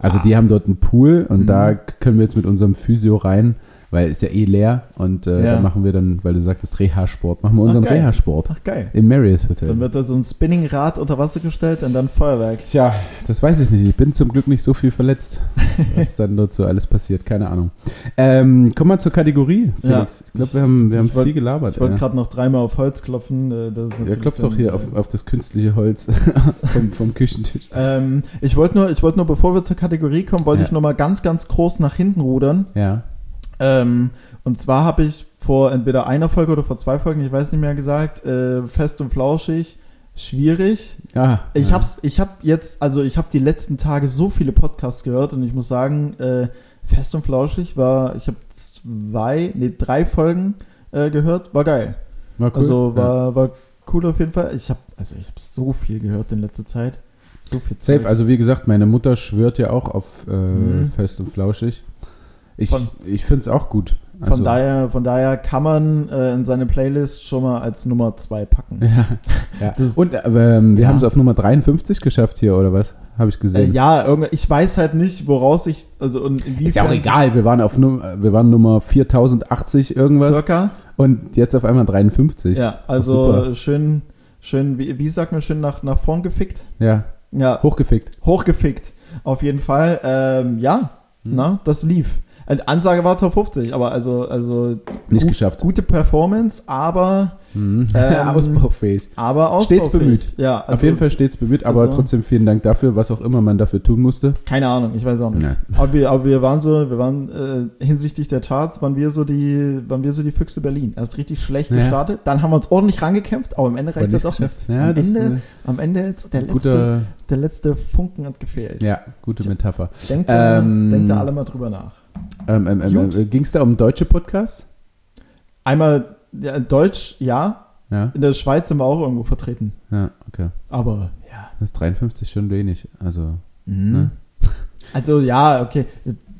Also Ah. die haben dort einen Pool und Mhm. da können wir jetzt mit unserem Physio rein, weil ist ja eh leer und äh, Ja. da machen wir dann, weil du sagtest Reha-Sport, machen wir unseren. Reha-Sport Ach geil. im Marriott Hotel. Dann wird da so ein Spinningrad unter Wasser gestellt und dann Feuerwerk. Tja, das weiß ich nicht. Ich bin zum Glück nicht so viel verletzt, was dann dort so alles passiert. Keine Ahnung. Ähm, kommen wir zur Kategorie, Felix. Ja. ich glaube, wir haben, wir haben wollt- viel gelabert. Ich wollte ja. gerade noch dreimal auf Holz klopfen. äh, Das Ja, klopft doch dann, hier äh, auf, auf das künstliche Holz vom, vom Küchentisch. Ähm, ich wollte nur, ich wollte nur, bevor wir zur Kategorie kommen, wollte ich noch mal ganz, ganz groß nach hinten rudern. Ja. Ähm, und zwar habe ich vor entweder einer Folge oder vor zwei Folgen, ich weiß nicht mehr gesagt, äh, fest und flauschig, schwierig. Ah, Ich ja. hab's, ich habe jetzt, also ich habe die letzten Tage so viele Podcasts gehört und ich muss sagen, äh, fest und flauschig war, ich habe zwei, nee, drei Folgen äh, gehört, war geil. War cool. Also ja. war, war cool auf jeden Fall. Ich habe, also ich habe so viel gehört in letzter Zeit. So viel Safe, also wie gesagt, meine Mutter schwört ja auch auf äh, Mhm. fest und flauschig. Ich, Von- ich finde es auch gut. Von, Also- daher, von daher kann man äh, in seine Playlist schon mal als Nummer zwei packen. Ja, ja. Und äh, ähm, wir Ja. haben es auf Nummer 53 geschafft hier, oder was? Habe ich Äh, gesehen. ja, irgendwie, ich weiß halt nicht, woraus ich, also und. Ist ja auch egal, wir waren auf Num wir waren Nummer 4080 irgendwas Circa. und jetzt auf einmal 53. Ja, also schön, schön, wie, wie sagt man, schön nach, nach vorn gefickt? Ja, Ja, hochgefickt. hochgefickt. Auf jeden Fall. Ähm, ja, Hm. na, das lief. Äh, Ansage war Top 50, aber also, also Nicht gut, geschafft. gute Performance, aber, Mhm. Ähm, Ausbaufähig. aber Stets ausbaufähig. bemüht. Ja, also, auf jeden Fall stets bemüht, aber also- trotzdem vielen Dank dafür, was auch immer man dafür tun musste. Keine Ahnung, ich weiß auch nicht. Aber wir, aber wir waren so, wir waren äh, hinsichtlich der Charts, waren wir so die, waren wir so die Füchse Berlin. Erst richtig schlecht Ja. gestartet, dann haben wir uns ordentlich rangekämpft, aber am Ende reicht es doch nicht. Ja, am, das Ende, ist am Ende der letzte, guter, der letzte Funken hat gefehlt. ja, gute Metapher. Denkt, da, Ähm, denkt da alle mal drüber nach. Ähm, ähm, Gut. ähm, Ging es da um deutsche Podcasts? Einmal ja, Deutsch, ja. Ja, In der Schweiz sind wir auch irgendwo vertreten. ja, okay. Aber ja. Das ist 53 schon wenig. Also, Mhm. ne? Also ja, okay.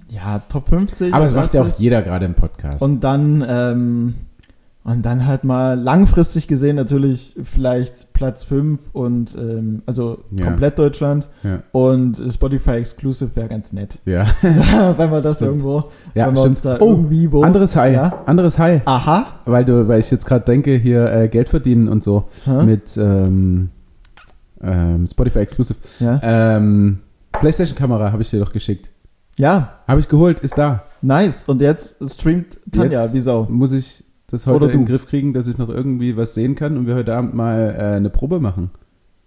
Ja, Top 50. Aber es macht ja auch jeder gerade im Podcast. Und dann, ähm, und dann halt mal langfristig gesehen natürlich vielleicht Platz 5 und ähm, also Ja. komplett Deutschland ja, und Spotify Exclusive wäre ganz nett. ja. wenn wir das Stimmt. irgendwo, ja wenn wir uns stimmt. da Oh, irgendwie wo. anderes High. Ja? Anderes High. Aha. Weil, du, weil ich jetzt gerade denke, hier äh, Geld verdienen und so Hä? mit ähm, ähm, Spotify Exclusive. Ja. Ähm, PlayStation-Kamera habe ich dir doch geschickt. ja, Habe ich geholt, ist da. nice. Und jetzt streamt Tanja Jetzt- wie Sau. Muss ich das heute Oder in den. Griff kriegen, dass ich noch irgendwie was sehen kann und wir heute Abend mal äh, eine Probe machen?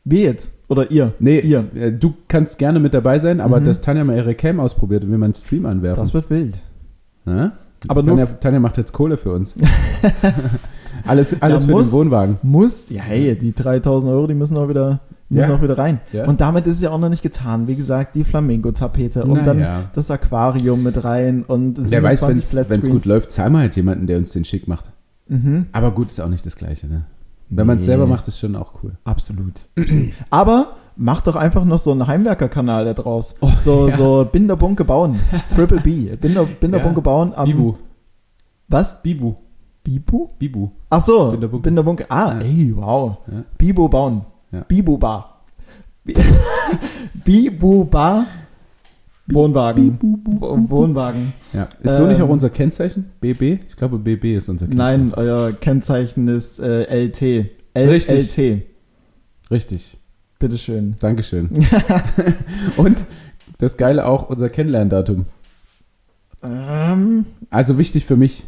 Wie jetzt? Oder ihr? Nee, Ihr. äh, du kannst gerne mit dabei sein, aber Mhm. dass Tanja mal ihre Cam ausprobiert und wir mal einen Stream anwerfen. Das wird wild. Na? Aber Tanja, Tanja macht jetzt Kohle für uns. alles alles Ja, für muss. den Wohnwagen. Muss, ja, hey, die 3000 Euro, die müssen auch wieder, müssen Ja. auch wieder rein. Ja. Und damit ist es ja auch noch nicht getan. Wie gesagt, die Flamingo-Tapete und dann Naja. das Aquarium mit rein und Wer weiß, wenn 27 es gut läuft, zahlen wir halt jemanden, der uns den schick macht. Mhm. Aber gut, ist auch nicht das Gleiche. Ne? Wenn man es selber macht, ist schon auch cool. Absolut. Aber mach doch einfach noch so einen Heimwerkerkanal da draus. Oh, so, ja. so Binderbunke bauen. Triple B. Binder, Binderbunke Ja. bauen am. Bibu. Was? Bibu. Bibu? Bibu. Ach so, Binderbunke. Binderbunke. Ah, Ja. ey, wow. Ja. Bibu bauen. Ja. Bibu Bar. Bi- Bibu Bar. Wohnwagen. Wohnwagen. Ja. Ist so nicht Ähm, auch unser Kennzeichen? BB? Ich glaube, BB ist unser Kennzeichen. Nein, euer Kennzeichen ist äh, LT. L Richtig. LT. Richtig. Bitteschön. Dankeschön. Und das Geile auch, unser Kennenlerndatum. Ähm, Also wichtig für mich.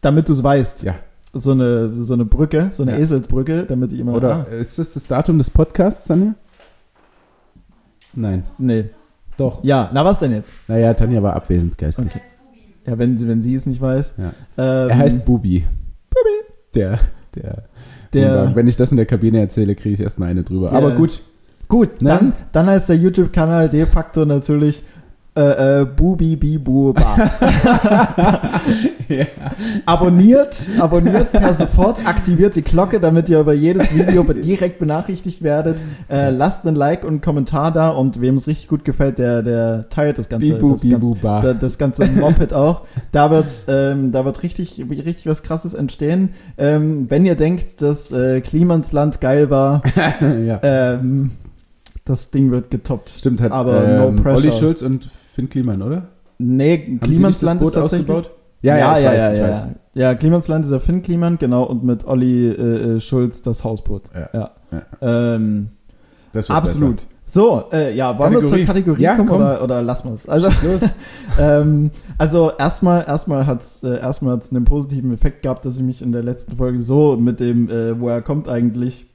damit du es weißt. Ja. So eine, so eine Brücke, so eine Ja. Eselsbrücke, damit ich immer. Oder Ah, ist das das Datum des Podcasts, Tanja? Nein. nee. Doch. Ja, na was denn jetzt? Naja, Tanja war abwesend geistig. Okay. Ja, wenn, sie- wenn sie es nicht weiß. Ja. Ähm, Er heißt Bubi. Bubi. Der, der, der. Wenn ich das in der Kabine erzähle, kriege ich erstmal eine drüber. Der- Aber gut. Gut, Ne? dann, dann heißt der YouTube-Kanal de facto natürlich äh, äh, Bubi Bibu Ba. ja. Abonniert, abonniert per sofort, aktiviert die Glocke, damit ihr über jedes Video direkt benachrichtigt werdet. Äh, lasst einen Like und einen Kommentar da und wem es richtig gut gefällt, der, der teilt das Ganze. Bibu, das Bibu, Ganze, Ba. da- das ganze Moped auch. Da wird, ähm, da wird richtig, richtig was Krasses entstehen. Ähm, wenn ihr denkt, dass äh, Klimansland geil war, ja. ähm, das Ding wird getoppt. Stimmt, hat aber no ähm, pressure. Olli Schulz und Finn Kliman, oder? Nee, Klimansland das ist tatsächlich. ausgebaut? Ja, ja, ich weiß, ich weiß. Ja, Klimansland ist der Finn Kliman, genau, und mit Olli äh, äh, Schulz das Hausboot. Ja. Ähm, Das wird absolut. So, äh, ja, wollen wir zur Kategorie. Kategorie Ja, kommen komm. oder, oder lassen wir es? Also, besser. Los. ähm, also erstmal, erstmal hat es äh, erstmal hat's einen positiven Effekt gehabt, dass ich mich in der letzten Folge so mit dem, äh, woher kommt eigentlich,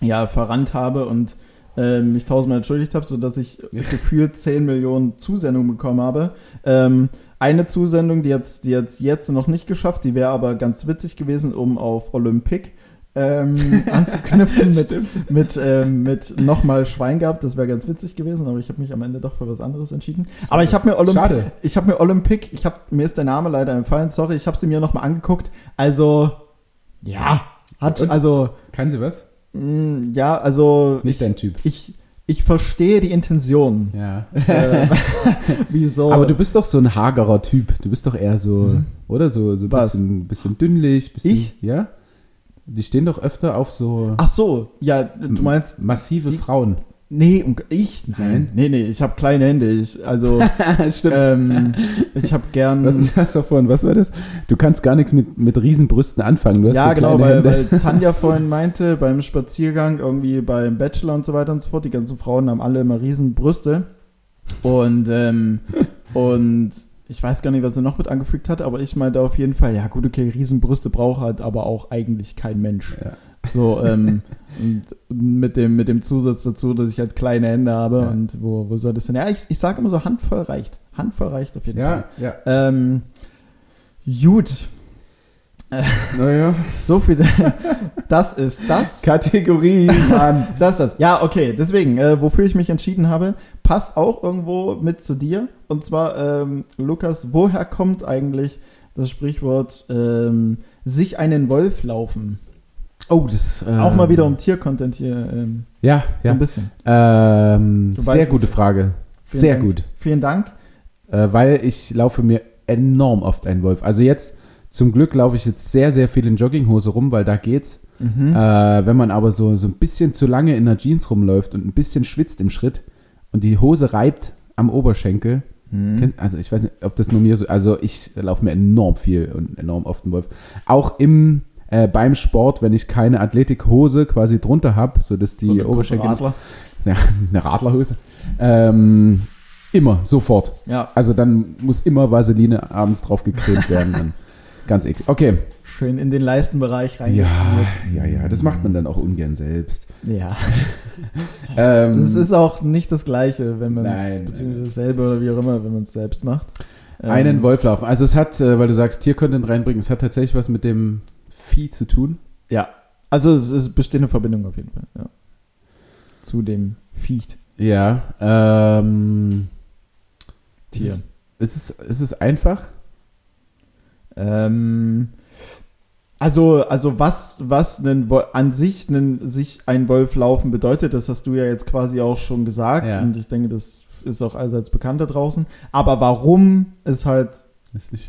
ja, verrannt habe und äh, mich tausendmal entschuldigt habe, sodass ich gefühlt 10 Millionen Zusendungen bekommen habe. Ähm, eine Zusendung, die jetzt, die jetzt, jetzt noch nicht geschafft, die wäre aber ganz witzig gewesen, um auf Olympic ähm, anzuknüpfen mit, mit, ähm, mit nochmal Schwein gehabt. Das wäre ganz witzig gewesen, aber ich habe mich am Ende doch für was anderes entschieden. Aber ich habe mir Olympic, Schade. ich habe mir Olympic, ich habe mir ist der Name leider entfallen, sorry, ich habe sie mir nochmal angeguckt. Also ja, hat Und? also Kann sie was? Mh, ja, also Nicht ich, dein Typ. ich ich verstehe die Intention. Ja. äh, wieso? Aber du bist doch so ein hagerer Typ. Du bist doch eher so, Mhm. oder? So, so ein bisschen, bisschen dünnlich. Bisschen, Ich? Ja. Die stehen doch öfter auf so Ach so, ja, du meinst massive die- Frauen. Nee, ich nein, nee, nee, ich habe kleine Hände, ich also Stimmt. ähm, ich habe gern was denn das davon? Was war das? Du kannst gar nichts mit, mit Riesenbrüsten anfangen. Du hast ja, so genau, weil, weil Tanja vorhin meinte, beim Spaziergang, irgendwie beim Bachelor und so weiter und so fort, die ganzen Frauen haben alle immer riesen Brüste. Und, ähm, und ich weiß gar nicht, was er noch mit angefügt hat, aber ich meinte auf jeden Fall, ja gut, okay, Riesenbrüste braucht halt aber auch eigentlich kein Mensch. Ja. So, ähm, und mit dem, mit dem Zusatz dazu, dass ich halt kleine Hände habe Ja. und wo, wo soll das denn? Ja, ich, ich sage immer so, Handvoll reicht. Handvoll reicht auf jeden Fall. Ja, ja. Ähm, gut, Naja. so viel. Das ist das. Kategorie, Mann. Das ist das. Ja, okay. Deswegen, äh, wofür ich mich entschieden habe, passt auch irgendwo mit zu dir. Und zwar, ähm, Lukas, woher kommt eigentlich das Sprichwort ähm, sich einen Wolf laufen? Oh, das. Ähm, Auch mal wieder um Tiercontent hier ähm, Ja, so ja. ein bisschen. Ähm, sehr gute. Frage. Vielen Sehr Dank. gut. Vielen Dank. Äh, weil ich laufe mir enorm oft einen Wolf. Also jetzt, zum Glück laufe ich jetzt sehr, sehr viel in Jogginghose rum, weil da geht's. Mhm. Äh, wenn man aber so, so ein bisschen zu lange in der Jeans rumläuft und ein bisschen schwitzt im Schritt und die Hose reibt am Oberschenkel, Mhm. also ich weiß nicht, ob das nur mir so, also ich laufe mir enorm viel und enorm oft einen Wolf. Auch im, äh, beim Sport, wenn ich keine Athletikhose quasi drunter habe, sodass die So eine Oberschenkel, Radler. ja, eine Radlerhose, ähm, immer, sofort. Ja, Also dann muss immer Vaseline abends drauf gecremt werden. Dann. Ganz eklig. Okay. schön in den Leistenbereich Ja, reingeführt. ja, ja. Das macht man dann auch ungern selbst. Ja. Ähm, Es ist auch nicht das Gleiche, wenn man es, beziehungsweise dasselbe oder wie auch immer, wenn man es selbst macht. Ähm, einen Wolf laufen. Also es hat, äh, weil du sagst, Tiercontent reinbringen, es hat tatsächlich was mit dem Vieh zu tun. Ja, also es ist besteht eine Verbindung auf jeden Fall. Ja. Zu dem Viech. Ja. Ähm, Tier. Ist, ist, es, ist es einfach? Ähm, also, also was, was einen, an sich einen, sich ein Wolf laufen bedeutet, das hast du ja jetzt quasi auch schon gesagt Ja. und ich denke, das ist auch allseits bekannt da draußen. Aber warum es halt Ist nicht,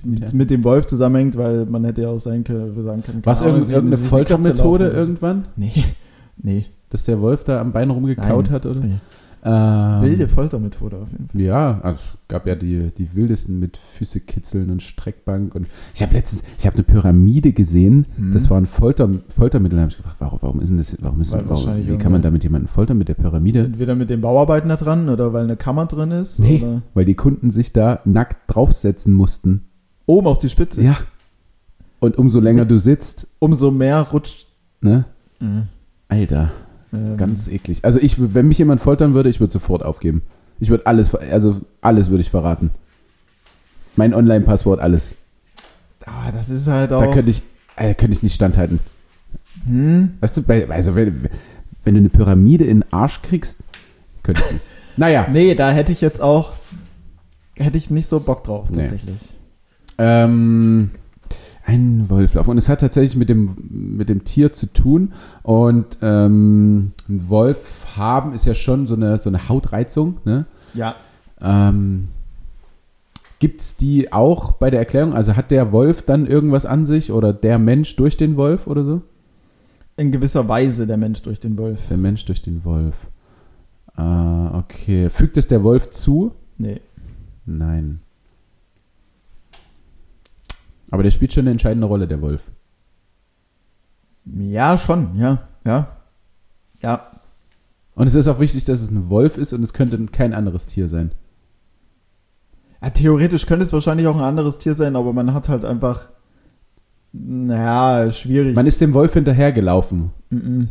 mit, mit dem Wolf zusammenhängt, weil man hätte ja auch sein können, sagen können, Was sie- irgendeine Foltermethode irgendwann? Nee, nee. Dass der Wolf da am Bein rumgekaut Nein. hat, oder? Nee. Ähm, Wilde Foltermethode auf jeden Fall. Ja, also gab ja die, die wildesten mit Füße kitzeln und Streckbank. Und ich habe letztens, ich habe eine Pyramide gesehen, Hm. das war ein Folter, Foltermittel. Da habe ich gefragt, warum, warum ist denn das, warum ist Weil warum, wie kann man damit jemanden foltern mit der Pyramide? Entweder mit den Bauarbeiten da dran oder weil eine Kammer drin ist. Nee, Oder weil die Kunden sich da nackt draufsetzen mussten. oben auf die Spitze. Ja. Und umso länger du sitzt, Umso mehr rutscht. ne? Mhm. Alter, Ähm, ganz eklig. Also ich, wenn mich jemand foltern würde, ich würde sofort aufgeben. Ich würde alles, also alles würde ich verraten. Mein Online-Passwort, alles. Ah, das ist halt auch. Da könnte ich, äh, könnte ich nicht standhalten. hm? Weißt du, also wenn, wenn du eine Pyramide in den Arsch kriegst, könnte ich nicht. Naja, Nee, da hätte ich jetzt auch. Hätte ich nicht so Bock drauf, Nee. tatsächlich. ähm, ein Wolflauf. Und es hat tatsächlich mit dem, mit dem Tier zu tun. Und ähm, ein Wolf haben ist ja schon so eine, so eine Hautreizung. Ne? Ja. Ähm, Gibt es die auch bei der Erklärung? Also hat der Wolf dann irgendwas an sich oder der Mensch durch den Wolf oder so? In gewisser Weise der Mensch durch den Wolf. Der Mensch durch den Wolf. Ah, okay. Fügt es der Wolf zu? Nee. Nein. Aber der spielt schon eine entscheidende Rolle, der Wolf. Ja, schon, ja. Ja. Ja. Und es ist auch wichtig, dass es ein Wolf ist und es könnte kein anderes Tier sein. ja. Theoretisch könnte es wahrscheinlich auch ein anderes Tier sein, aber man hat halt einfach. Naja, schwierig. Man ist dem Wolf hinterhergelaufen. Mm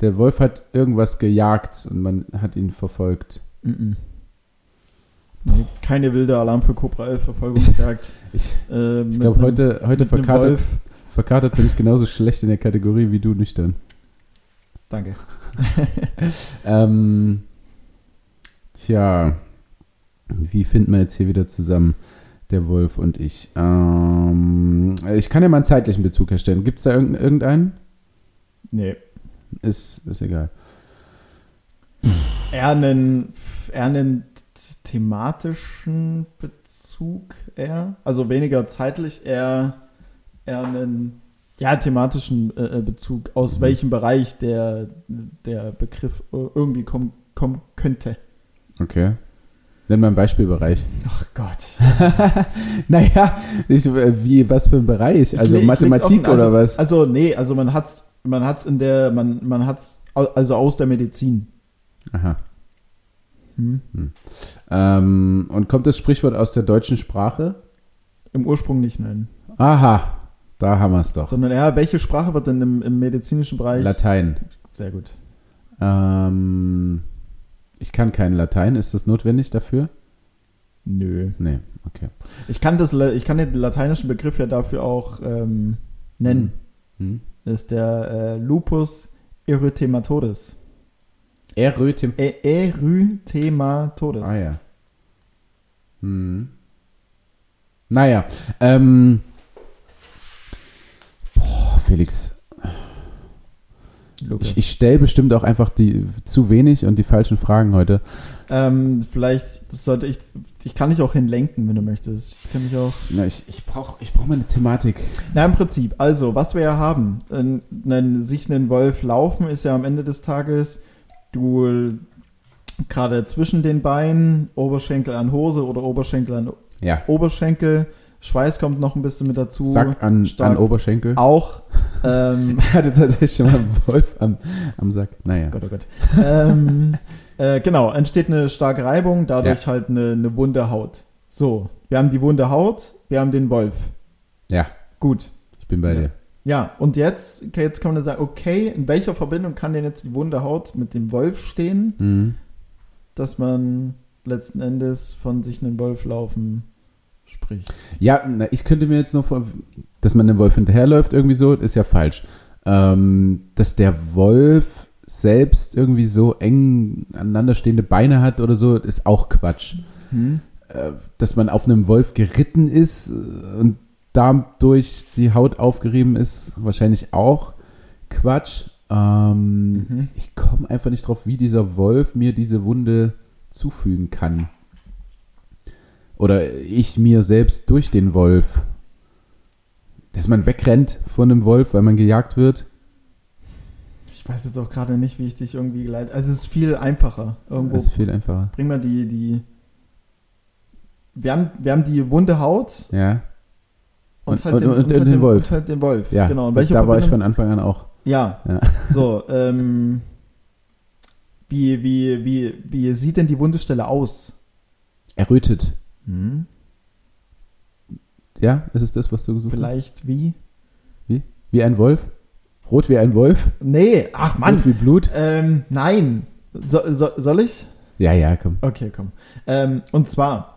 Der Wolf hat irgendwas gejagt und man hat ihn verfolgt. -mm. Nee, keine wilde Alarm für Cobra 11 Verfolgungsjagd. Ich, äh, ich glaube, heute, heute Wolf. verkatert bin ich genauso schlecht in der Kategorie wie du nüchtern. Danke. Ähm, tja, wie finden wir jetzt hier wieder zusammen, der Wolf und ich? Ähm, ich kann ja mal einen zeitlichen Bezug herstellen. Gibt es da irgendeinen? Nee. Ist, ist egal. Eher einen thematischen Bezug eher. Also weniger zeitlich, eher, eher einen ja, thematischen äh, äh, Bezug, aus Mhm. welchem Bereich der, der Begriff irgendwie kommen, kommen könnte. Okay. Nenn mal einen Beispielbereich. Ach Gott. naja, ich, wie, was für ein Bereich? Ich Also ich leg's Mathematik also, oder was? Also, nee, also man hat's, man hat's in der, man, man hat's, also aus der Medizin. Aha. Hm? Ähm, und kommt das Sprichwort aus der deutschen Sprache? Im Ursprung nicht, nein. Aha, da haben wir es doch. Sondern eher, welche Sprache wird denn im, im medizinischen Bereich? Latein. Sehr gut. Ähm, ich kann kein Latein. Ist das notwendig dafür? Nö. Nee, okay. Ich kann, das, ich kann den lateinischen Begriff ja dafür auch ähm, nennen. Hm. Das ist der äh, Lupus erythematodes. Erötem. E erythematodes. Ah ja. Hm. Naja, ähm. Boah, Felix, Lukas. ich, ich stelle bestimmt auch einfach die zu wenig und die falschen Fragen heute. ähm, vielleicht sollte ich, ich kann dich auch hinlenken, wenn du möchtest. Ich kann mich auch. Na, ich ich brauche ich brauch mal eine Thematik. Na, im Prinzip, also, was wir ja haben, ein, ein, sich einen Wolf laufen, ist ja am Ende des Tages, du gerade zwischen den Beinen, Oberschenkel an Hose oder Oberschenkel an Ja. Oberschenkel, Schweiß kommt noch ein bisschen mit dazu. Sack an, an Oberschenkel. Auch. Ähm, Ich hatte tatsächlich schon mal einen Wolf am, am Sack. Naja. Gott, oh Gott. ähm, äh, genau, entsteht eine starke Reibung, dadurch halt eine, eine wunde Haut. So, wir haben die wunde Haut, wir haben den Wolf. Ja, Gut. ich bin bei Ja. dir. Ja, und jetzt, okay, jetzt kann man sagen, okay, in welcher Verbindung kann denn jetzt die wunde Haut mit dem Wolf stehen, Mhm. dass man letzten Endes von sich einen Wolf laufen spricht? Ja, na, ich könnte mir jetzt noch vor, dass man dem Wolf hinterherläuft, irgendwie so, ist ja falsch. Ähm, dass der Wolf selbst irgendwie so eng aneinander stehende Beine hat oder so, ist auch Quatsch. Hm? Äh, dass man auf einem Wolf geritten ist äh, und dadurch die Haut aufgerieben ist, wahrscheinlich auch Quatsch. Ähm, Mhm. Ich komme einfach nicht drauf, wie dieser Wolf mir diese Wunde zufügen kann. Oder ich mir selbst durch den Wolf. Dass man wegrennt von einem Wolf, weil man gejagt wird. Ich weiß jetzt auch gerade nicht, wie ich dich irgendwie geleitet. Also es ist viel einfacher. Irgendwo. Das ist viel einfacher. Bring mal die, die. Wir haben, wir haben die wunde Haut Ja. Und, Und- halt, den, und- halt und den den Wolf. Und halt den Wolf. Ja. Genau. Und da welche war ich Verbindung- von Anfang an auch. Ja. Ja. So, ähm. Wie, wie, wie, wie sieht denn die Wundestelle aus? Errötet. Hm? Ja, ist es das, was du gesucht Vielleicht wie? hast? Wie ein Wolf? Rot wie ein Wolf? Nee, ach Mann. Rot wie Blut? Ähm, nein. So, so, soll ich? Ja, ja, komm. Okay, komm. Ähm, und zwar,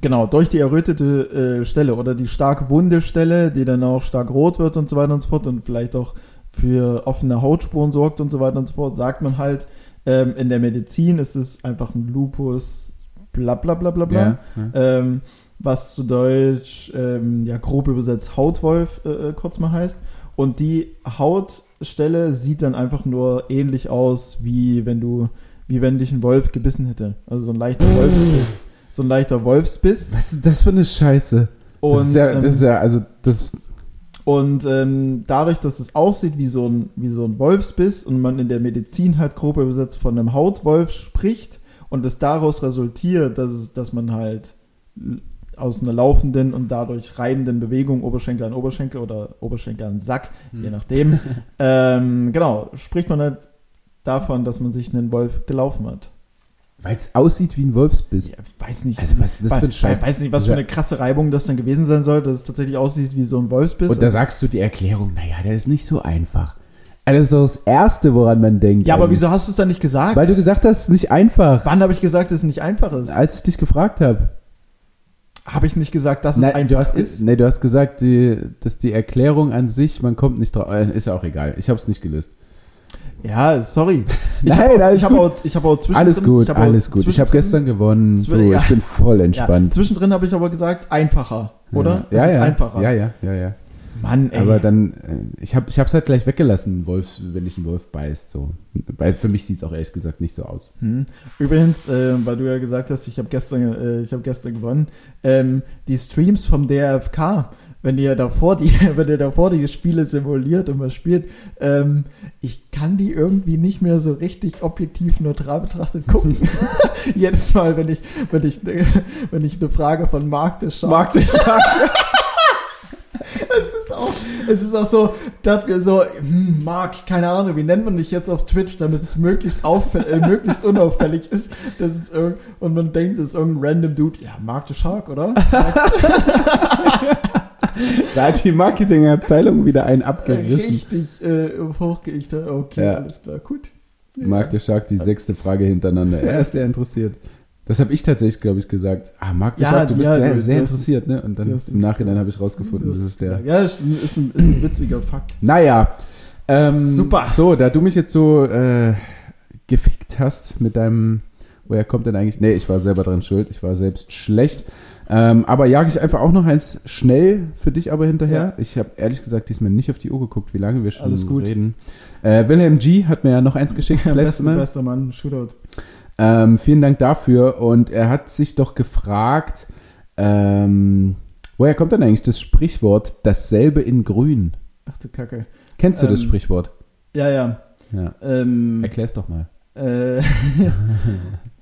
genau, durch die errötete äh, Stelle oder die stark wunde Stelle, die dann auch stark rot wird und so weiter und so fort und vielleicht auch für offene Hautspuren sorgt und so weiter und so fort, sagt man halt, ähm, in der Medizin ist es einfach ein Lupus, bla bla bla bla bla. Ja, ja. Ähm, was zu Deutsch, ähm, ja, grob übersetzt Hautwolf äh, äh, kurz mal heißt. Und die Hautstelle sieht dann einfach nur ähnlich aus, wie wenn du, wie wenn dich ein Wolf gebissen hätte. Also so ein leichter Wolfsbiss. So ein leichter Wolfsbiss. Was ist das für eine Scheiße? Und, das, ist ja, das ist ähm, ja, also, das. und ähm, dadurch, dass es aussieht wie so, ein, wie so ein Wolfsbiss und man in der Medizin halt grob übersetzt von einem Hautwolf spricht und es daraus resultiert, dass, es, dass man halt aus einer laufenden und dadurch reibenden Bewegung Oberschenkel an Oberschenkel oder Oberschenkel an Sack, Hm. je nachdem, ähm, genau, spricht man halt davon, dass man sich einen Wolf gelaufen hat. Weil es aussieht wie ein Wolfsbiss. Ja, weiß nicht. Also, was ist das für ein Scheiß? Weiß nicht, was für eine krasse Reibung das dann gewesen sein soll, dass es tatsächlich aussieht wie so ein Wolfsbiss. Und da sagst du die Erklärung, naja, der ist nicht so einfach. Also, Das ist doch das Erste, woran man denkt. ja, aber eigentlich. wieso hast du es dann nicht gesagt? Weil du gesagt hast, nicht einfach. Wann habe ich gesagt, dass es nicht einfach ist? Als ich dich gefragt habe. Habe ich nicht gesagt, dass es Nein, einfach du hast, ist? nee, du hast gesagt, die, dass die Erklärung an sich, man kommt nicht drauf. äh, Ist ja auch egal. Ich habe es nicht gelöst. Ja, sorry. Ich Nein, hab, ich habe auch, ich hab auch zwischendrin... Alles gut, ich hab alles gut. Ich habe gestern gewonnen. Du, ja. ich bin voll Ja, entspannt. zwischendrin habe ich aber gesagt, einfacher, oder? Ja, es ist ja, einfacher. ja, ja, ja, ja. Mann, ey. Aber dann, äh, ich habe ich es halt gleich weggelassen, Wolf, wenn dich ein Wolf beißt. So. Weil für mich sieht es auch ehrlich gesagt nicht so aus. Hm. Übrigens, äh, weil du ja gesagt hast, ich habe gestern, äh, ich habe gestern gewonnen, ähm, die Streams vom DRFK, wenn ihr davor die, wenn ihr davor die Spiele simuliert und mal spielt, ähm, ich kann die irgendwie nicht mehr so richtig objektiv neutral betrachtet gucken. Jedes Mal, wenn ich, wenn ich, wenn ich eine Frage von Schaaf Mag dich es ist auch, es ist auch so, dass wir so, hm, Marc, keine Ahnung, wie nennt man dich jetzt auf Twitch, damit es möglichst, äh, möglichst unauffällig ist. Das ist und man denkt, das ist irgendein random Dude. Ja, Marc the Shark, oder? Da hat die Marketingabteilung wieder einen abgerissen. Richtig äh, hochgeichter. Okay, Ja. alles klar, gut. Marc der Shark, die sechste Frage hintereinander. Er ist sehr interessiert. Das habe ich tatsächlich, glaube ich, gesagt. Ah, Marc Ja, Shark, du bist ja, sehr, sehr das interessiert, ne? Und dann das im ist- Nachhinein das- habe ich rausgefunden, das, ist der. Ja, ist ein, ist ein, ist ein witziger Fakt. Naja. Ähm, Super. So, da du mich jetzt so äh, gefickt hast mit deinem. Woher kommt denn eigentlich? Nee, ich war selber dran schuld. Ich war selbst schlecht. Ähm, aber jage ich einfach auch noch eins schnell für dich aber hinterher. Ich habe ehrlich gesagt diesmal nicht auf die Uhr geguckt, wie lange wir schon Alles gut. reden. Äh, Wilhelm G. hat mir ja noch eins geschickt das letzte bester, Mal. bester Mann, Shootout. Ähm, vielen Dank dafür. Und er hat sich doch gefragt, ähm, woher kommt denn eigentlich das Sprichwort dasselbe in grün? Ach du Kacke. Kennst du das Ähm, Sprichwort? Ja, ja. Ja. Ähm, Erklär's doch mal.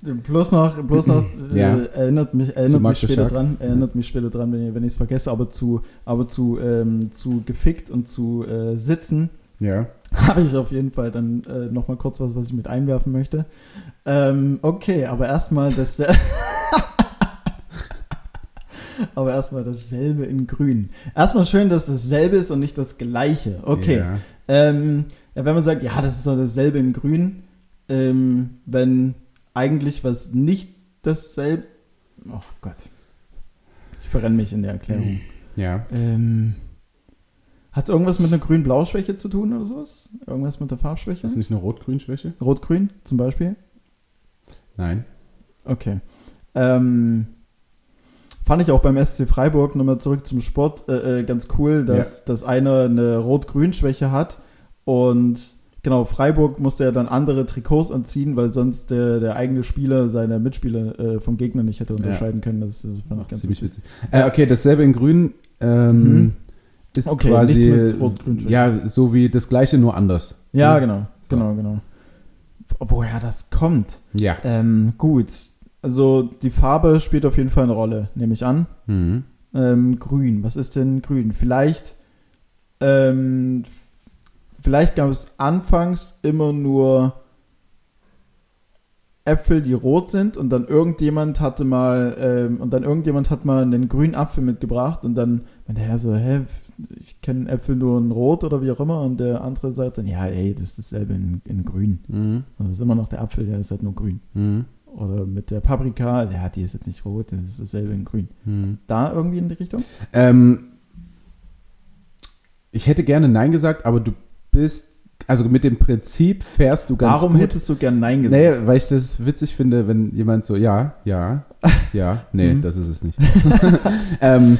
Äh, bloß noch, bloß noch äh, Ja. erinnert mich, erinnert mich später Shark. dran, erinnert mich später dran, wenn, ich- wenn ich es vergesse, aber zu, aber zu, ähm, zu gefickt und zu äh, sitzen, Ja. habe ich auf jeden Fall dann äh, noch mal kurz was, was ich mit einwerfen möchte. Ähm, okay, aber erstmal das. aber erstmal dasselbe in grün. Erstmal schön, dass dasselbe ist und nicht das gleiche. Okay. Ja. Ähm, ja, wenn man sagt, ja, das ist doch dasselbe in Grün, ähm, wenn eigentlich was nicht dasselbe. Oh Gott. Ich verrenne mich in der Erklärung. ja. Ähm, Hat es irgendwas mit einer Grün-Blau-Schwäche zu tun oder sowas? Irgendwas mit der Farbschwäche? Das ist nicht eine Rot-Grün-Schwäche? Rot-Grün zum Beispiel? Nein. Okay. Ähm, fand ich auch beim SC Freiburg, nochmal zurück zum Sport, äh, äh, ganz cool, dass, dass einer eine Rot-Grün-Schwäche hat und genau, Freiburg musste ja dann andere Trikots anziehen, weil sonst der, der eigene Spieler seine Mitspieler äh, vom Gegner nicht hätte unterscheiden können. Das, das fand ich ganz Ziemlich witzig. Äh, okay, dasselbe in Grün ähm, Mhm. ist Okay, quasi nichts mit Rot-Grün-Schwäche. ja so wie das gleiche, nur anders. Ja, Ja. genau. Genau, genau. Woher das kommt? Ja. Ähm, gut. Also die Farbe spielt auf jeden Fall eine Rolle, nehme ich an. Mhm. Ähm, grün. Was ist denn grün? Vielleicht, ähm, vielleicht gab es anfangs immer nur Äpfel, die rot sind und dann irgendjemand hatte mal ähm, und dann irgendjemand hat mal einen grünen Apfel mitgebracht und dann meinte er so, hä, ich kenne Äpfel nur in rot oder wie auch immer und der andere sagt dann, ja, ey, das ist dasselbe in, in grün. Mhm. Also das ist immer noch der Apfel, der ist halt nur grün. Mhm. Oder mit der Paprika, ja, die ist jetzt nicht rot, das ist dasselbe in grün. Mhm. Da irgendwie in die Richtung? Ähm, ich hätte gerne Nein gesagt, aber du bist, also mit dem Prinzip fährst du ganz Warum gut. hättest du gern Nein gesagt? Nee, weil ich das witzig finde, wenn jemand so, ja, ja, ja, nee, Mhm. das ist es nicht. ähm,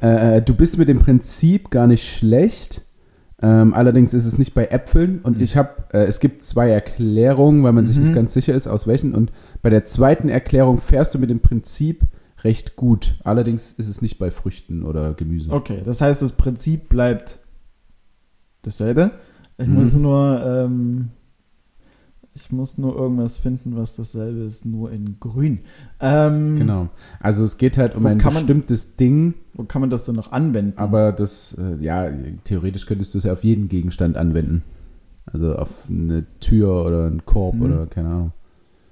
äh, du bist mit dem Prinzip gar nicht schlecht. Ähm, allerdings ist es nicht bei Äpfeln und Mhm. ich habe, äh, es gibt zwei Erklärungen, weil man sich Mhm. nicht ganz sicher ist, aus welchen. Und bei der zweiten Erklärung fährst du mit dem Prinzip recht gut. Allerdings ist es nicht bei Früchten oder Gemüse. Okay, das heißt, das Prinzip bleibt dasselbe. Ich Mhm. muss nur, ähm, ich muss nur irgendwas finden, was dasselbe ist, nur in grün. Ähm, Genau. Also es geht halt um ein kann man- bestimmtes Ding, Wo kann man das denn noch anwenden? aber das, äh, ja, theoretisch könntest du es ja auf jeden Gegenstand anwenden. Also auf eine Tür oder einen Korb Mhm. oder keine Ahnung.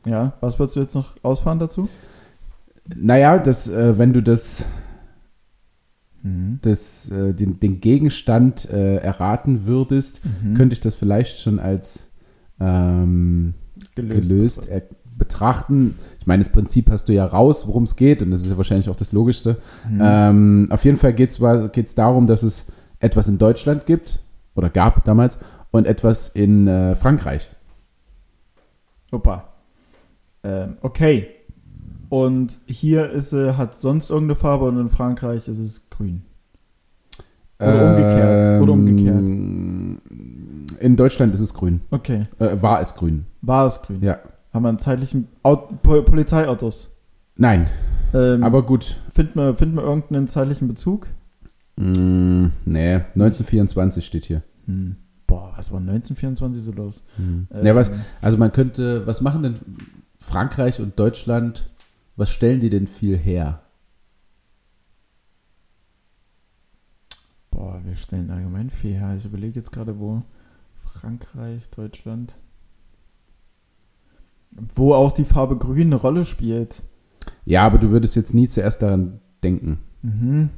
ja, was würdest du jetzt noch ausfahren dazu? Naja, das, äh, wenn du das, Mhm. das äh, den, den Gegenstand äh, erraten würdest, Mhm. könnte ich das vielleicht schon als ähm, gelöst, er, betrachten. Ich meine, das Prinzip hast du ja raus, worum es geht, und das ist ja wahrscheinlich auch das Logischste. Mhm. Ähm, auf jeden Fall geht es darum, dass es etwas in Deutschland gibt, oder gab damals, und etwas in äh, Frankreich. Opa. Ähm, okay. Und hier ist sie, hat sonst irgendeine Farbe und in Frankreich ist es grün. Oder umgekehrt, oder umgekehrt. In Deutschland ist es grün. Okay. Äh, war es grün. War es grün? Ja. Haben wir einen zeitlichen Aut Pol Polizeiautos? Nein, Ähm, aber gut. finden wir, finden wir irgendeinen zeitlichen Bezug? Mm, nee, 1924 steht hier. Hm. Boah, was war 1924 so los? Hm. Ähm, ja, was, also man könnte, was machen denn Frankreich und Deutschland, was stellen die denn viel her? Boah, wir stellen allgemein viel her. Ich überlege jetzt gerade, wo Frankreich, Deutschland. Wo auch die Farbe grün eine Rolle spielt. Ja, aber du würdest jetzt nie zuerst daran denken. Mhm.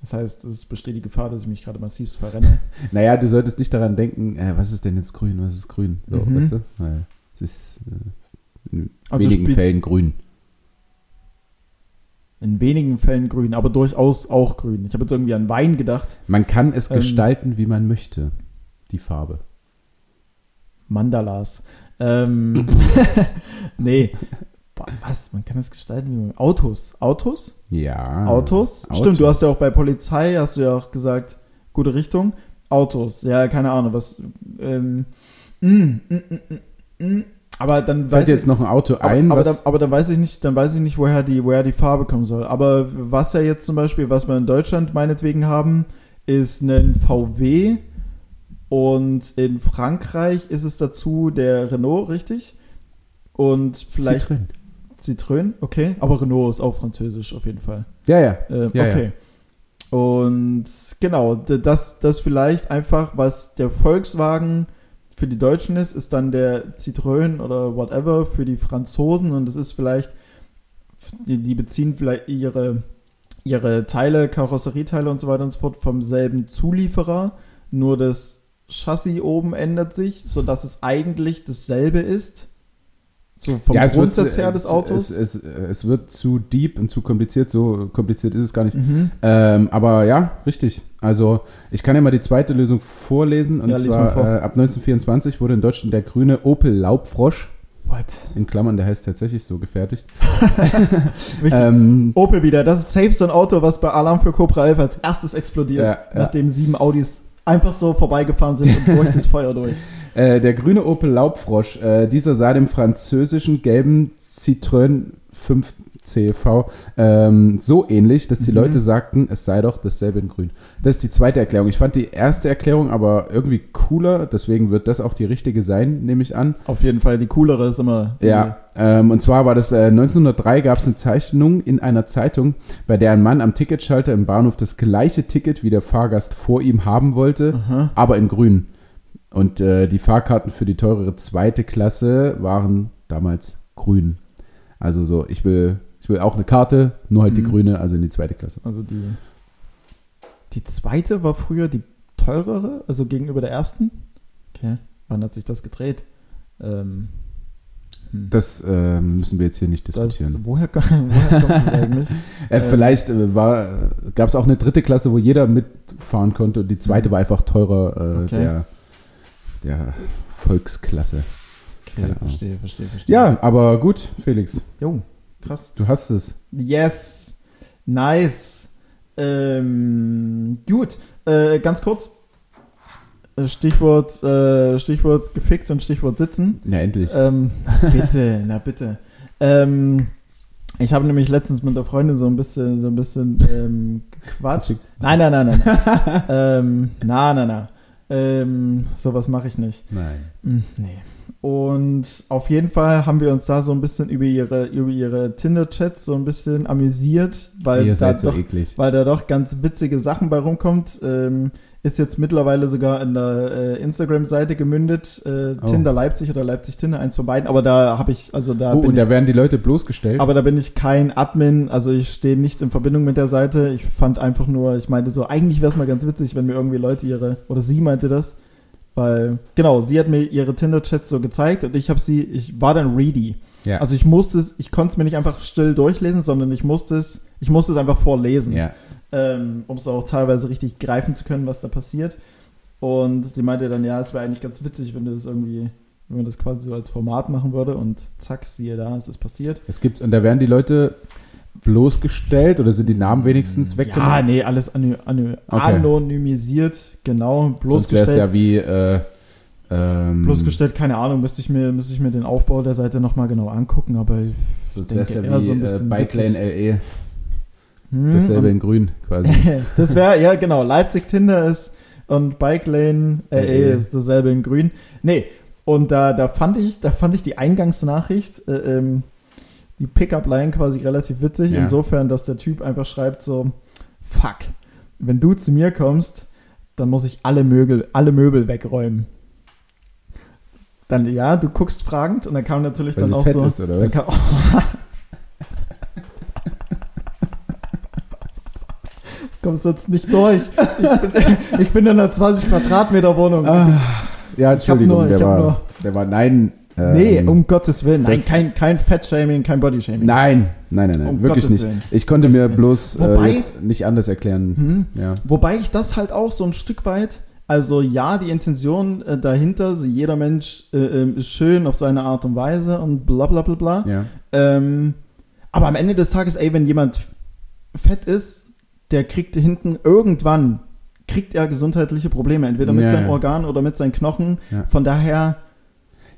Das heißt, es besteht die Gefahr, dass ich mich gerade massivst verrenne. Naja, du solltest nicht daran denken, äh, was ist denn jetzt grün, was ist grün? So, Mhm. weißt du? Weil es ist äh, in Also wenigen Fällen grün. In wenigen Fällen grün, aber durchaus auch grün. Ich habe jetzt irgendwie an Wein gedacht. Man kann es Ähm. gestalten, wie man möchte, die Farbe. Mandalas. Ähm, nee. Was? Man kann das gestalten wie man. Autos. Autos? Ja. Autos? Autos. Stimmt, du hast ja auch bei Polizei, hast du ja auch gesagt, gute Richtung. Autos. Ja, keine Ahnung, was. Ähm, mm, mm, mm. Aber dann weiß Fällt dir ich, jetzt noch ein Auto aber, ein, aber, was dann, aber dann weiß ich nicht, dann weiß ich nicht, woher die, woher die Farbe kommen soll. Aber was ja jetzt zum Beispiel, was wir in Deutschland meinetwegen haben, ist ein VW und in Frankreich ist es dazu der Renault, richtig? Und vielleicht Citroën. Citroën, okay. Aber Renault ist auch französisch auf jeden Fall. Ja, ja. Ähm, Ja, okay. Und genau, das, das vielleicht einfach, was der Volkswagen für die Deutschen ist, ist dann der Citroën oder whatever für die Franzosen und das ist vielleicht, die, die beziehen vielleicht ihre, ihre Teile, Karosserieteile und so weiter und so fort vom selben Zulieferer, nur das Chassis oben ändert sich, sodass es eigentlich dasselbe ist. So vom ja, es wird, Grundsatz her des Autos. Es, es, es wird zu deep und zu kompliziert. So kompliziert ist es gar nicht. mhm. Ähm, aber ja, richtig. Also ich kann ja mal die zweite Lösung vorlesen. Und Ja, zwar vor. äh, ab 1924 wurde in Deutschland der grüne Opel Laubfrosch, What? in Klammern, der heißt tatsächlich so, gefertigt. Ähm, Opel wieder. Das ist safe so ein Auto, was bei Alarm für Cobra 11 als erstes explodiert, Ja, ja. nachdem sieben Audis einfach so vorbeigefahren sind und durch das Feuer durch. Äh, der grüne Opel Laubfrosch, äh, dieser sah dem französischen gelben Citroën 5, CEV, ähm, so ähnlich, dass die Mhm. Leute sagten, es sei doch dasselbe in grün. Das ist die zweite Erklärung. Ich fand die erste Erklärung aber irgendwie cooler, deswegen wird das auch die richtige sein, nehme ich an. Auf jeden Fall, die coolere ist immer. Ja, ähm, und zwar war das äh, 1903 gab es eine Zeichnung in einer Zeitung, bei der ein Mann am Ticketschalter im Bahnhof das gleiche Ticket wie der Fahrgast vor ihm haben wollte, Aha. aber in grün. Und äh, die Fahrkarten für die teurere zweite Klasse waren damals grün. Also so, ich will, ich will auch eine Karte, nur halt die Mhm. grüne, also in die zweite Klasse. Also die. Die zweite war früher die teurere, also gegenüber der ersten. Okay. Wann hat sich das gedreht? Ähm, hm. Das äh, müssen wir jetzt hier nicht das, diskutieren. woher, ko- woher kommt das eigentlich? Äh, vielleicht äh, gab es auch eine dritte Klasse, wo jeder mitfahren konnte und die zweite Mhm. war einfach teurer äh, Okay. der, der Volksklasse. Okay, verstehe, verstehe, verstehe. Ja, aber gut, Felix, Jo, krass. du hast es. Yes. Nice. Ähm, gut. Äh, ganz kurz. Äh, Stichwort, äh, Stichwort gefickt und Stichwort sitzen. Ja, endlich. Ähm, bitte, na bitte. Ähm, ich habe nämlich letztens mit der Freundin so ein bisschen, so ein bisschen ähm, gequatscht. Nein, nein, nein, nein. ähm, na, na, na. Ähm, sowas mache ich nicht. Nein. Hm, Nee. Und auf jeden Fall haben wir uns da so ein bisschen über ihre, über ihre Tinder-Chats so ein bisschen amüsiert, weil Ihr da, so doch, eklig. weil da doch ganz witzige Sachen bei rumkommt. Ähm, ist jetzt mittlerweile sogar in der äh, Instagram-Seite gemündet. Äh, Oh. Tinder Leipzig oder Leipzig Tinder, eins von beiden. Aber da habe ich, also da Oh, bin und ich da werden die Leute bloßgestellt. aber da bin ich kein Admin, also ich stehe nicht in Verbindung mit der Seite. Ich fand einfach nur, ich meinte so, eigentlich wäre es mal ganz witzig, wenn mir irgendwie Leute ihre, oder sie meinte das, weil, genau, sie hat mir ihre Tinder-Chats so gezeigt und ich habe sie, ich war dann ready. ja. Also ich musste es, ich konnte es mir nicht einfach still durchlesen, sondern ich musste es, ich musste es einfach vorlesen, ja. Ähm, um es auch teilweise richtig greifen zu können, was da passiert. Und sie meinte dann, ja, es wäre eigentlich ganz witzig, wenn du das irgendwie, wenn man das quasi so als Format machen würde und zack, siehe da, es ist passiert. Es gibt's, und da werden die Leute bloßgestellt oder sind die Namen wenigstens Ja, weggenommen? nee, alles anony anony Okay. anonymisiert, genau, Sonst wäre es bloßgestellt. ja wie äh, ähm, bloßgestellt, keine Ahnung, müsste ich mir, müsste ich mir den Aufbau der Seite nochmal genau angucken, aber ich sonst wäre es ja wie so ein äh, bisschen Bike Lane. LE, hm, dasselbe in grün quasi. das wäre, ja genau, Leipzig Tinder ist und Bike Lane LA LA. ist dasselbe in grün. Nee, und da, da fand ich, da fand ich die Eingangsnachricht, äh, ähm, die Pickup-Line quasi relativ witzig, Ja. insofern, dass der Typ einfach schreibt so, fuck, wenn du zu mir kommst, dann muss ich alle Möbel, alle Möbel wegräumen. Dann, ja, du guckst fragend und dann kam natürlich Weil dann auch so. ist, oder dann kam, Kommst jetzt nicht durch. Ich bin, ich bin in einer 20 Quadratmeter Wohnung. Ah, ja, Entschuldigung, nur- der, war, nur- der war, nein. ähm, nee, um Gottes Willen. Nein, kein, kein Fettshaming, kein Bodyshaming. Nein, nein, nein, nein, Um wirklich Gottes nicht. Willen. Ich konnte mir bloß äh, Wobei- jetzt nicht anders erklären. Hm? Ja. Wobei ich das halt auch so ein Stück weit, also ja, die Intention äh, dahinter, so jeder Mensch äh, ähm, ist schön auf seine Art und Weise und bla bla bla bla. ja. Ähm, aber am Ende des Tages, ey, wenn jemand fett ist, der kriegt hinten irgendwann, kriegt er gesundheitliche Probleme, entweder mit Ja, seinem ja. Organ oder mit seinen Knochen. Ja. Von daher,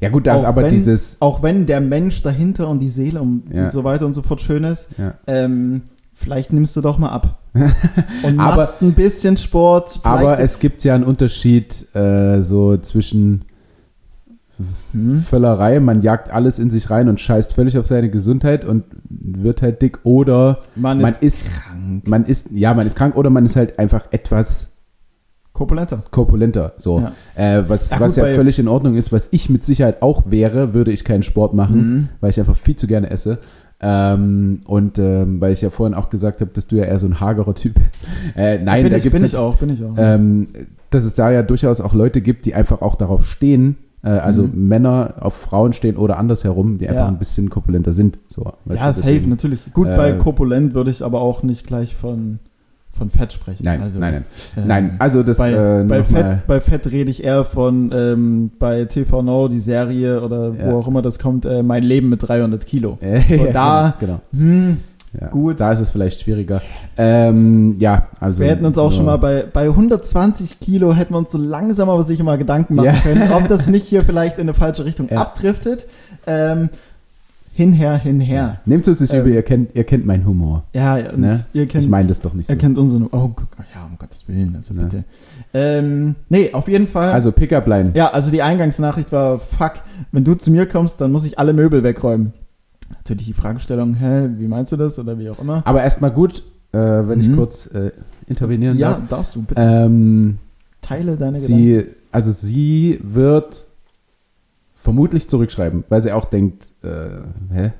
Ja gut, das Auch aber wenn- dieses, auch wenn der Mensch dahinter und die Seele und so weiter und so fort schön ist, ähm, vielleicht nimmst du doch mal ab. und Aber- machst ein bisschen Sport. aber es gibt ja einen Unterschied äh, so zwischen Hm? Völlerei, man jagt alles in sich rein und scheißt völlig auf seine Gesundheit und wird halt dick oder man, man ist ist, man ist, ja, man ist krank oder man ist halt einfach etwas korpulenter. korpulenter. So. Ja. Äh, was, Ja, was gut, ja völlig in Ordnung ist, was ich mit Sicherheit auch wäre, würde ich keinen Sport machen, Mhm. weil ich einfach viel zu gerne esse. Ähm, und ähm, weil ich ja vorhin auch gesagt habe, dass du ja eher so ein hagerer Typ bist. Äh, nein, bin da ich, gibt bin es ich auch, bin ich auch. ähm, dass es da ja durchaus auch Leute gibt, die einfach auch darauf stehen, also Mhm. Männer auf Frauen stehen oder andersherum, die einfach Ja. ein bisschen korpulenter sind. So, ja, safe, deswegen- natürlich. Gut, äh, bei korpulent würde ich aber auch nicht gleich von, von Fett sprechen. Nein, also, nein, nein. ähm, nein, also das bei, äh, bei, Fett, bei Fett rede ich eher von ähm, bei TV Now, die Serie oder Ja. wo auch immer das kommt, äh, mein Leben mit 300 Kilo. Äh, So, da- genau, Hm, genau. Ja, gut. Da ist es vielleicht schwieriger. Ähm, ja, also. wir hätten uns auch schon mal bei, bei 120 Kilo hätten wir uns so langsam aber sicher mal Gedanken machen Ja. können, ob das nicht hier vielleicht in eine falsche Richtung Ja. abdriftet. Ähm, hinher, hinher. Nehmt es nicht Ähm. übel, ihr kennt, ihr kennt meinen Humor. Ja, Ne? ihr kennt Ich meine das doch nicht so. Er kennt unseren. Oh, ja, um Gottes Willen, also Ne. bitte. Ähm, nee, auf jeden Fall. Also Pickup-Line. ja, also die Eingangsnachricht war: Fuck, wenn du zu mir kommst, dann muss ich alle Möbel wegräumen. Natürlich die Fragestellung: Hä, wie meinst du das oder wie auch immer? Aber erstmal gut, äh, wenn ich Mhm. kurz äh, intervenieren Ja, darf. darfst du bitte. Ähm, Teile deine Gedanken. sie, also sie wird vermutlich zurückschreiben, weil sie auch denkt, äh, hä?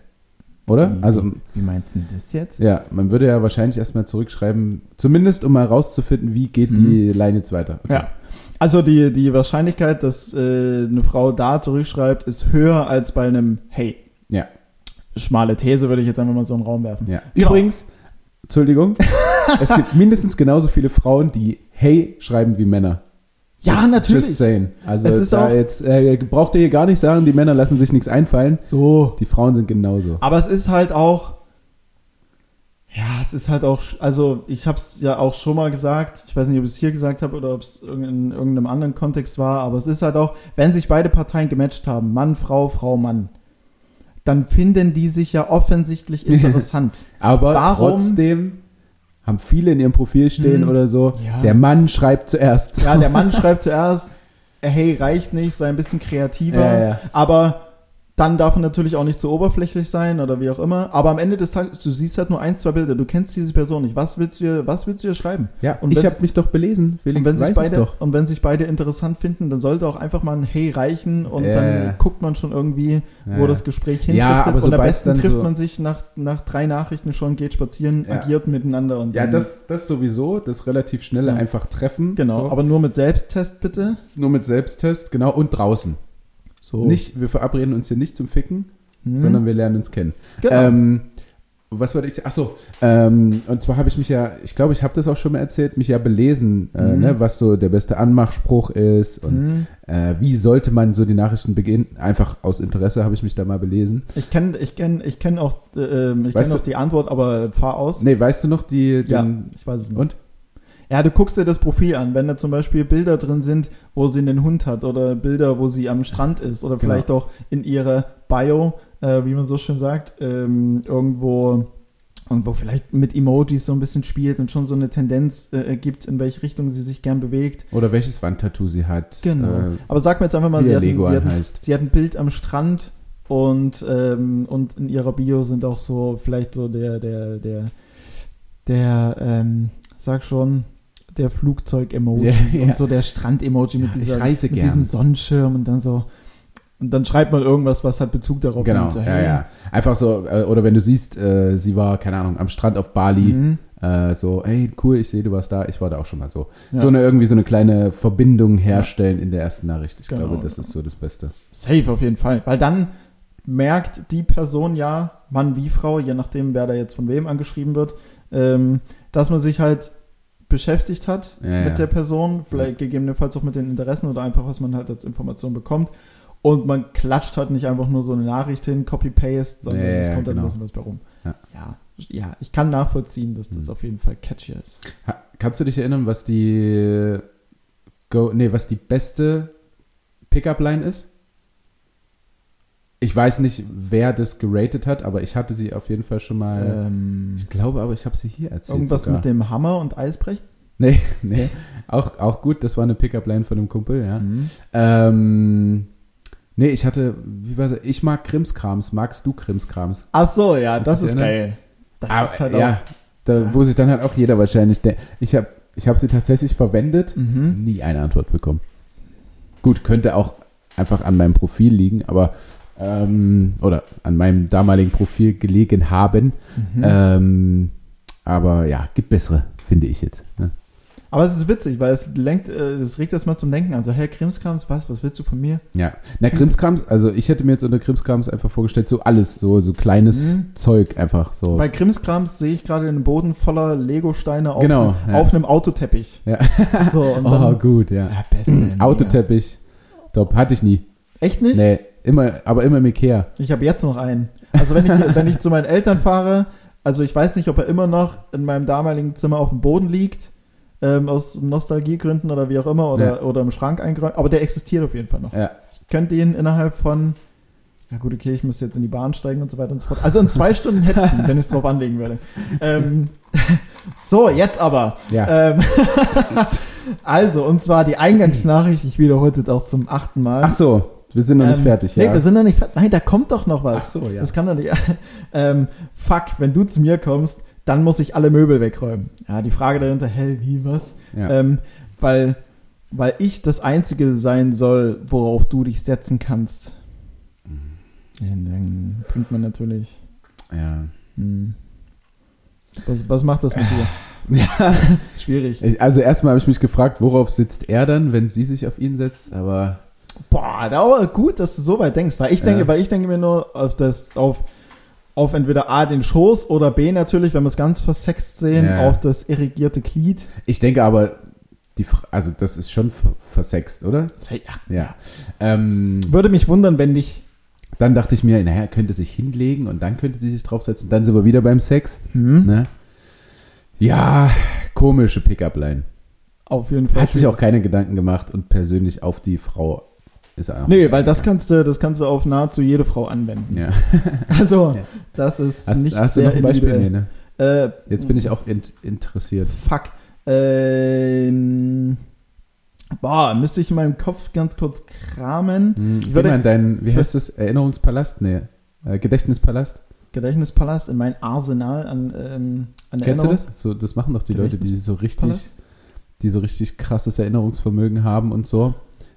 Oder? Wie- Also, Wie meinst du denn das jetzt? ja, man würde ja wahrscheinlich erstmal zurückschreiben, zumindest um mal rauszufinden, wie geht die Line jetzt weiter. Okay. Mhm. Ja. Also die, die Wahrscheinlichkeit, dass äh, eine Frau da zurückschreibt, ist höher als bei einem Hey. Ja. Schmale These würde ich jetzt einfach mal so in den Raum werfen. Ja. Genau. Übrigens, Entschuldigung, es gibt mindestens genauso viele Frauen, die Hey schreiben wie Männer. Ja, Just- natürlich. Just saying. Also jetzt äh, braucht ihr hier gar nicht sagen, die Männer lassen sich nichts einfallen. So. Die Frauen sind genauso. Aber es ist halt auch, ja, es ist halt auch, also ich habe es ja auch schon mal gesagt, ich weiß nicht, ob ich es hier gesagt habe oder ob es in irgendeinem anderen Kontext war, aber es ist halt auch, wenn sich beide Parteien gematcht haben, Mann, Frau, Frau, Mann, dann finden die sich ja offensichtlich interessant. Aber Warum- trotzdem haben viele in ihrem Profil stehen Hm. oder so, Ja. der Mann schreibt zuerst. ja, der Mann schreibt zuerst, hey, reicht nicht, sei ein bisschen kreativer, Ja, ja. aber dann darf man natürlich auch nicht zu oberflächlich sein oder wie auch immer. Aber am Ende des Tages, du siehst halt nur ein, zwei Bilder. Du kennst diese Person nicht. Was willst du ihr, was willst du ihr schreiben? Ja, Und ich habe mich doch belesen, Felix, Und wenn, sich beide, doch. und wenn sich beide interessant finden, dann sollte auch einfach mal ein Hey reichen und Ja, dann ja. guckt man schon irgendwie, wo Ja. das Gespräch Ja, hindriftet. aber und am besten trifft so- man sich nach, nach drei Nachrichten schon, geht spazieren, Ja. agiert miteinander. Und Ja, das, das sowieso, das relativ schnelle Ja. einfach treffen. Genau, so. aber nur mit Selbsttest bitte. nur mit Selbsttest, genau, und draußen. So. Nicht, wir verabreden uns hier nicht zum Ficken, Hm. sondern wir lernen uns kennen. genau. Ähm, was wollte ich? Achso, ähm, und zwar habe ich mich ja, ich glaube, ich habe das auch schon mal erzählt, mich ja belesen, äh, Mhm. ne, was so der beste Anmachspruch ist und Hm. äh, wie sollte man so die Nachrichten beginnen. Einfach aus Interesse habe ich mich da mal belesen. Ich kenne ich kenn, ich kenn auch, äh, ähm, ich kenn auch die Antwort, aber fahr aus. Nee, weißt du noch, die, ja, den, ich weiß es nicht. und? Ja, du guckst dir das Profil an, wenn da zum Beispiel Bilder drin sind, wo sie einen Hund hat oder Bilder, wo sie am Strand ist oder Genau. vielleicht auch in ihrer Bio, äh, wie man so schön sagt, ähm, irgendwo, irgendwo vielleicht mit Emojis so ein bisschen spielt und schon so eine Tendenz äh, gibt, in welche Richtung sie sich gern bewegt. Oder welches Wandtattoo sie hat. Genau. Äh, Aber sag mir jetzt einfach mal, sie hat, Lego sie, hat, heißt. sie hat ein Bild am Strand und, ähm, und in ihrer Bio sind auch so vielleicht so der, der, der, der, ähm, sag schon, der Flugzeug-Emoji Ja, ja. und so der Strand-Emoji mit, Ja, dieser, mit diesem Sonnenschirm und dann so. Und dann schreibt man irgendwas, was halt Bezug darauf Genau, nimmt. So, ja, hey, ja. Einfach so, äh, oder wenn du siehst, äh, sie war, keine Ahnung, am Strand auf Bali, Mhm. äh, so, hey, cool, ich sehe, du warst da, ich war da auch schon mal so. Ja. So eine, irgendwie so eine kleine Verbindung herstellen in der ersten Nachricht. Ich Genau, glaube, das genau. ist so das Beste. Safe auf jeden Fall. Weil dann merkt die Person ja, Mann wie Frau, je nachdem, wer da jetzt von wem angeschrieben wird, ähm, dass man sich halt beschäftigt hat Ja, mit der Person, vielleicht gegebenenfalls auch mit den Interessen oder einfach, was man halt als Information bekommt. Und man klatscht halt nicht einfach nur so eine Nachricht hin, Copy-Paste, sondern es kommt dann genau. ein bisschen was bei rum. Ja. ja, ich kann nachvollziehen, dass das Mhm. auf jeden Fall catchy ist. Ha, kannst du dich erinnern, was die, Go, nee, was die beste Pickup-Line ist? Ich weiß nicht, wer das geratet hat, aber ich hatte sie auf jeden Fall schon mal. Ähm, ich glaube aber, ich habe sie hier erzählt. irgendwas sogar. mit dem Hammer und Eisbrechen? Nee, nee. Auch, auch gut, das war eine Pickup-Line von einem Kumpel, ja. Mhm. Ähm, nee, ich hatte, wie war das? Ich mag Krimskrams. Magst du Krimskrams? Ach so, ja, Kannst das ist erinnern? geil. Das Aber, ist halt ja, da, so. wo sich dann halt auch jeder wahrscheinlich denkt. Ich habe ich hab sie tatsächlich verwendet, auch. Mhm. nie eine Antwort bekommen. Gut, könnte auch einfach an meinem Profil liegen, aber ähm, oder an meinem damaligen Profil gelegen haben. Mhm. Ähm, aber ja, gibt bessere, finde ich jetzt. Ne? Aber es ist witzig, weil es lenkt, äh, es regt das mal zum Denken an. So, Herr Krimskrams, was, was willst du von mir? Ja, na Krimskrams, also ich hätte mir jetzt unter Krimskrams einfach vorgestellt, so alles, so, so kleines Mhm. Zeug einfach so. Bei Krimskrams sehe ich gerade den Boden voller Lego-Steine auf, Genau, einem, ja. auf einem Autoteppich. Ja. So, und oh, dann, gut, ja. ja, beste. Autoteppich, top, hatte ich nie. Echt nicht? Nee, immer, aber immer im Ikea. Ich habe jetzt noch einen. Also wenn ich, wenn ich zu meinen Eltern fahre, also ich weiß nicht, ob er immer noch in meinem damaligen Zimmer auf dem Boden liegt, ähm, aus Nostalgiegründen oder wie auch immer, oder, Ja. oder im Schrank eingeräumt, aber der existiert auf jeden Fall noch. Ja, Ich könnte ihn innerhalb von ja gut, okay, ich müsste jetzt in die Bahn steigen und so weiter und so fort. Also in zwei Stunden hätte ich ihn, wenn ich es drauf anlegen würde. Ähm, so, jetzt aber. Ja. Ähm, also, und zwar die Eingangsnachricht, ich wiederhole es jetzt auch zum achten Mal. Ach so, wir sind noch nicht Ähm, fertig, Nee, ja. wir sind noch nicht fertig. Nein, da kommt doch noch was. Ach so, ja. Das kann doch nicht. ähm, fuck, wenn du zu mir kommst, dann muss ich alle Möbel wegräumen. Ja, die Frage dahinter, hä, wie, was? ja. Ähm, weil, weil ich das Einzige sein soll, worauf du dich setzen kannst. Ja, dann bringt man natürlich. ja. Hm. Was, was macht das mit dir? ja. Schwierig. Also erstmal habe ich mich gefragt, worauf sitzt er dann, wenn sie sich auf ihn setzt, aber Boah, aber gut, dass du so weit denkst, weil ich denke, Ja. weil ich denke mir nur auf das, auf, auf entweder A den Schoß oder B natürlich, wenn wir es ganz versext sehen, Ja. auf das irrigierte Glied. ich denke aber, die, also das ist schon ver- versext, oder? Ja. Ähm, Würde mich wundern, wenn nicht. dann dachte ich mir, naja, könnte sich hinlegen und dann könnte sie sich draufsetzen. Dann sind wir wieder beim Sex. Hm? Ne? Ja, komische Pickup-Line. Auf jeden Fall. Hat sich auch keine Gedanken gemacht und persönlich auf die Frau ist auch Nee, weil das kannst du, das kannst du auf nahezu jede Frau anwenden. Ja. Also, Ja. das ist Hast, nicht hast du noch ein Beispiel? Nee, ne? Äh, Jetzt bin ich auch int interessiert. Fuck. Ähm, boah, müsste ich in meinem Kopf ganz kurz kramen. Hm, Ich würde- mal in deinen, wie heißt das? Erinnerungspalast? Nee. Äh, Gedächtnispalast? Gedächtnispalast in mein Arsenal an, ähm, an Kennst du das? So, das machen doch die Leute, die so richtig, Palast? die so richtig krasses Erinnerungsvermögen haben und so,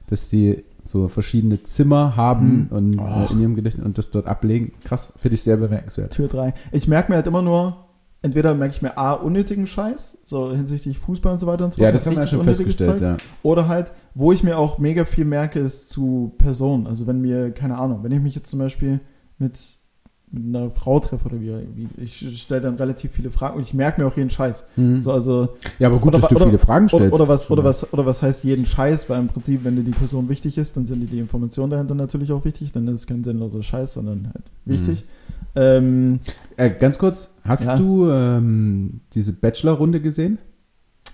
dass die so verschiedene Zimmer haben Hm. und Och. äh, in ihrem Gedächtnis und das dort ablegen. Krass, finde ich sehr bemerkenswert. Tür 3. Ich merke mir halt immer nur, entweder merke ich mir A, unnötigen Scheiß, so hinsichtlich Fußball und so weiter und so Ja, fort, das haben wir ja schon festgestellt, Zeug. ja. Oder halt, wo ich mir auch mega viel merke, ist zu Personen. Also wenn mir, keine Ahnung, wenn ich mich jetzt zum Beispiel mit, mit einer Frau treffe oder wie, wie ich stelle dann relativ viele Fragen und ich merke mir auch jeden Scheiß. Mhm. So, also, Ja, aber gut, Oder dass du oder- viele Fragen oder, stellst. oder, was, oder, was, oder was heißt jeden Scheiß, weil im Prinzip, wenn dir die Person wichtig ist, dann sind dir die Informationen dahinter natürlich auch wichtig, dann ist es kein sinnloser Scheiß, sondern halt wichtig. Ähm, Äh, ganz kurz, hast Ja. du ähm, diese Bachelor-Runde gesehen?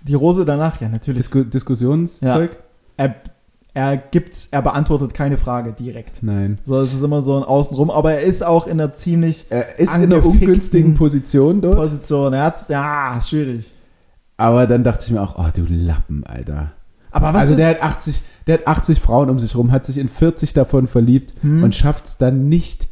die Rose danach, ja, natürlich. Disku Diskussionszeug? er, er gibt, er beantwortet keine Frage direkt. Nein. So, es ist immer so ein Außenrum, aber er ist auch in einer ziemlich Er ist in einer ungünstigen Position dort. Position. Er hat's, ja, schwierig. Aber dann dachte ich mir auch, oh du Lappen, Alter. Aber was also der hat 80, der hat 80 Frauen um sich rum, hat sich in 40 davon verliebt Hm. und schafft es dann nicht,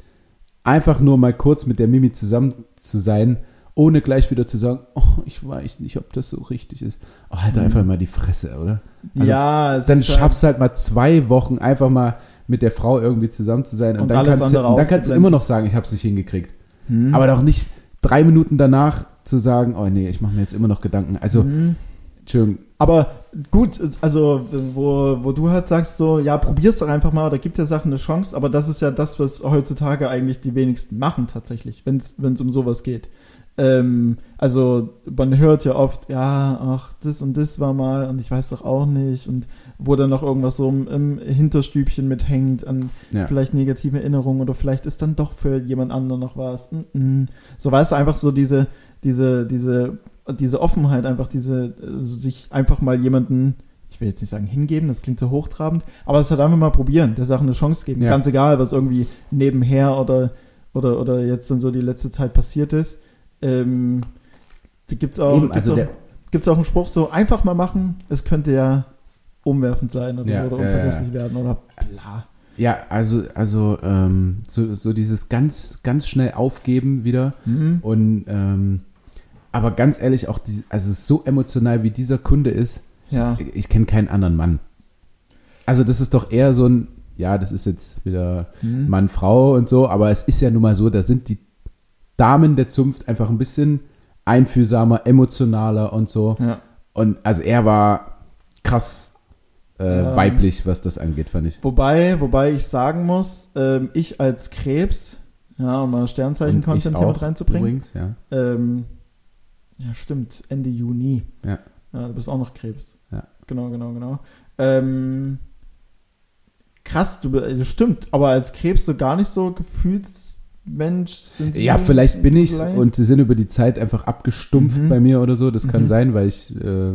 einfach nur mal kurz mit der Mimi zusammen zu sein, ohne gleich wieder zu sagen, oh, ich weiß nicht, ob das so richtig ist. Oh, halt Hm. einfach mal die Fresse, oder? Also, ja, es Dann schaffst du halt mal zwei Wochen einfach mal mit der Frau irgendwie zusammen zu sein und, Und dann, kannst du, dann kannst du immer noch sagen, ich habe es nicht hingekriegt. Hm. Aber doch nicht drei Minuten danach zu sagen, oh nee, ich mache mir jetzt immer noch Gedanken. Also, Hm. Entschuldigung, Aber gut, also wo, wo du halt sagst so, ja, probier's doch einfach mal oder gib der Sache eine Chance, aber das ist ja das, was heutzutage eigentlich die wenigsten machen tatsächlich, wenn es um sowas geht. Ähm, also man hört ja oft, ja, ach, das und das war mal und ich weiß doch auch nicht und wo dann noch irgendwas so im, im Hinterstübchen mithängt an ja. vielleicht negative Erinnerungen oder vielleicht ist dann doch für jemand anderen noch was. Mm -mm. So weißt du, einfach so diese, diese, diese, diese Offenheit, einfach diese, äh, sich einfach mal jemanden, ich will jetzt nicht sagen hingeben, das klingt so hochtrabend, aber es halt einfach mal probieren, der Sache eine Chance geben. Ja. Ganz egal, was irgendwie nebenher oder, oder, oder jetzt dann so die letzte Zeit passiert ist. Ähm, da gibt's auch, Eben, gibt's also auch, gibt's auch einen Spruch so, einfach mal machen, es könnte ja umwerfend sein oder, Ja, oder unvergesslich werden oder bla. ja, also, also ähm, so, so dieses ganz, ganz schnell aufgeben wieder Mhm. und ähm, aber ganz ehrlich, auch die, also so emotional wie dieser Kunde ist, Ja. ich, ich kenne keinen anderen Mann. Also das ist doch eher so ein, ja, das ist jetzt wieder Mhm. Mann, Frau und so, aber es ist ja nun mal so, da sind die Damen der Zunft einfach ein bisschen einfühlsamer, emotionaler und so. Ja. Und also er war krass äh, Ähm. weiblich, was das angeht, fand ich. Wobei, wobei ich sagen muss, ähm, ich als Krebs, ja, um mal Sternzeichen-Content hier auch mit reinzubringen. Übrigens, ja. Ähm, ja, stimmt, Ende Juni. Ja. Ja, du bist auch noch Krebs. Ja. Genau, genau, genau. Ähm, krass, du das stimmt, aber als Krebs so gar nicht so Gefühlsmensch sind sie. Ja, vielleicht bin ich's vielleicht? und sie sind über die Zeit einfach abgestumpft Mhm. bei mir oder so. Das kann Mhm. sein, weil ich äh,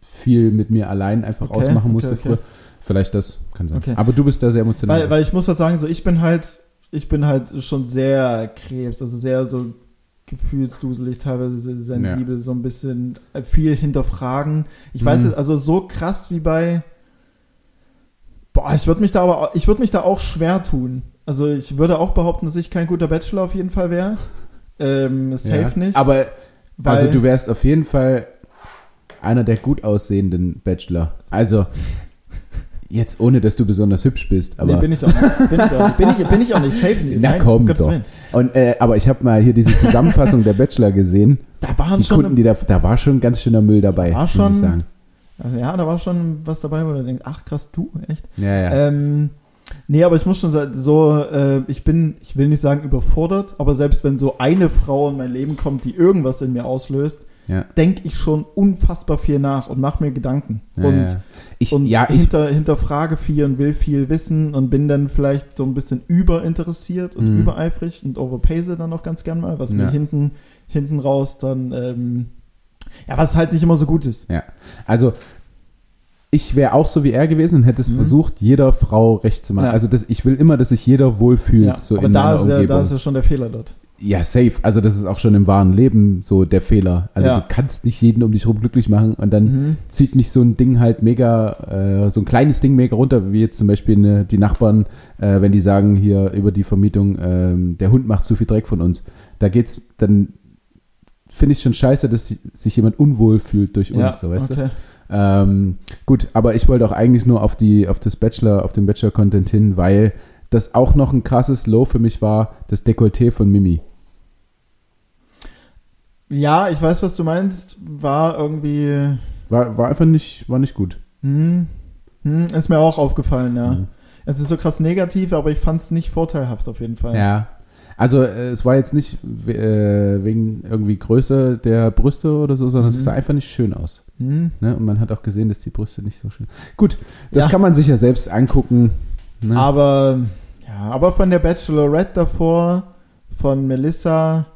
viel mit mir allein einfach Okay, ausmachen okay, musste okay. früher. Vielleicht das kann sein. Okay. Aber du bist da sehr emotional. Weil, weil ich muss halt sagen, so ich bin halt ich bin halt schon sehr Krebs, also sehr so gefühlsduselig, teilweise sensibel, so ein bisschen äh, viel hinterfragen. Ich weiß Mhm. nicht, also so krass wie bei. Boah, ich würde mich da aber, ich würde mich da auch schwer tun. Also ich würde auch behaupten, dass ich kein guter Bachelor auf jeden Fall wäre. Ähm, safe ja. nicht. Aber also du wärst auf jeden Fall einer der gut aussehenden Bachelor. Also jetzt ohne, dass du besonders hübsch bist, aber nee, bin ich auch nicht. Bin ich auch nicht. Bin ich, bin ich auch nicht. Safe nicht. Na Nein, komm Gottes doch. Willen. und äh, aber ich habe mal hier diese Zusammenfassung der Bachelor gesehen. Da waren Die schon. Kunden, die da, da war schon ganz schöner Müll dabei, War muss schon- ich sagen. ja, da war schon was dabei, wo du denkst, ach krass, du, echt? Ja, ja. Ähm, nee, aber ich muss schon sagen, so, äh, ich bin, ich will nicht sagen überfordert, aber selbst wenn so eine Frau in mein Leben kommt, die irgendwas in mir auslöst, ja. denke ich schon unfassbar viel nach und mache mir Gedanken. Ja, und ja. Ich, und ja, ich, hinter, hinterfrage viel und will viel wissen und bin dann vielleicht so ein bisschen überinteressiert und Mhm. übereifrig und overpace dann auch ganz gern mal, was Ja. mir hinten, hinten raus dann, ähm, ja, was halt nicht immer so gut ist. also ich wäre auch so wie er gewesen und hätte es Mhm. versucht, jeder Frau recht zu machen. Ja. Also das, ich will immer, dass sich jeder wohlfühlt, Ja, so aber in da ist, ja, Umgebung. da ist ja schon der Fehler dort. Ja, safe. Also das ist auch schon im wahren Leben so der Fehler. Also Ja. du kannst nicht jeden um dich herum glücklich machen und dann Mhm. zieht mich so ein Ding halt mega, äh, so ein kleines Ding mega runter, wie jetzt zum Beispiel ne, die Nachbarn, äh, wenn die sagen hier über die Vermietung, ähm, der Hund macht zu viel Dreck von uns. Da geht's, dann finde ich schon scheiße, dass si- sich jemand unwohl fühlt durch uns, Ja, so weißt du. Ähm, gut, aber ich wollte auch eigentlich nur auf die, auf das Bachelor, auf den Bachelor-Content hin, weil das auch noch ein krasses Low für mich war, das Dekolleté von Mimi. Ja, ich weiß, was du meinst. War irgendwie. War, war einfach nicht, war nicht gut. Hm, hm, ist mir auch aufgefallen, ja. Mhm. Es ist so krass negativ, aber ich fand es nicht vorteilhaft auf jeden Fall. Ja. Also äh, es war jetzt nicht we- äh, wegen irgendwie Größe der Brüste oder so, sondern es Mhm. sah einfach nicht schön aus. Hm, Ne? Und man hat auch gesehen, dass die Brüste nicht so schön. Gut, das Ja. kann man sich ja selbst angucken. Ne? Aber, ja, aber von der Bachelorette davor, von Melissa,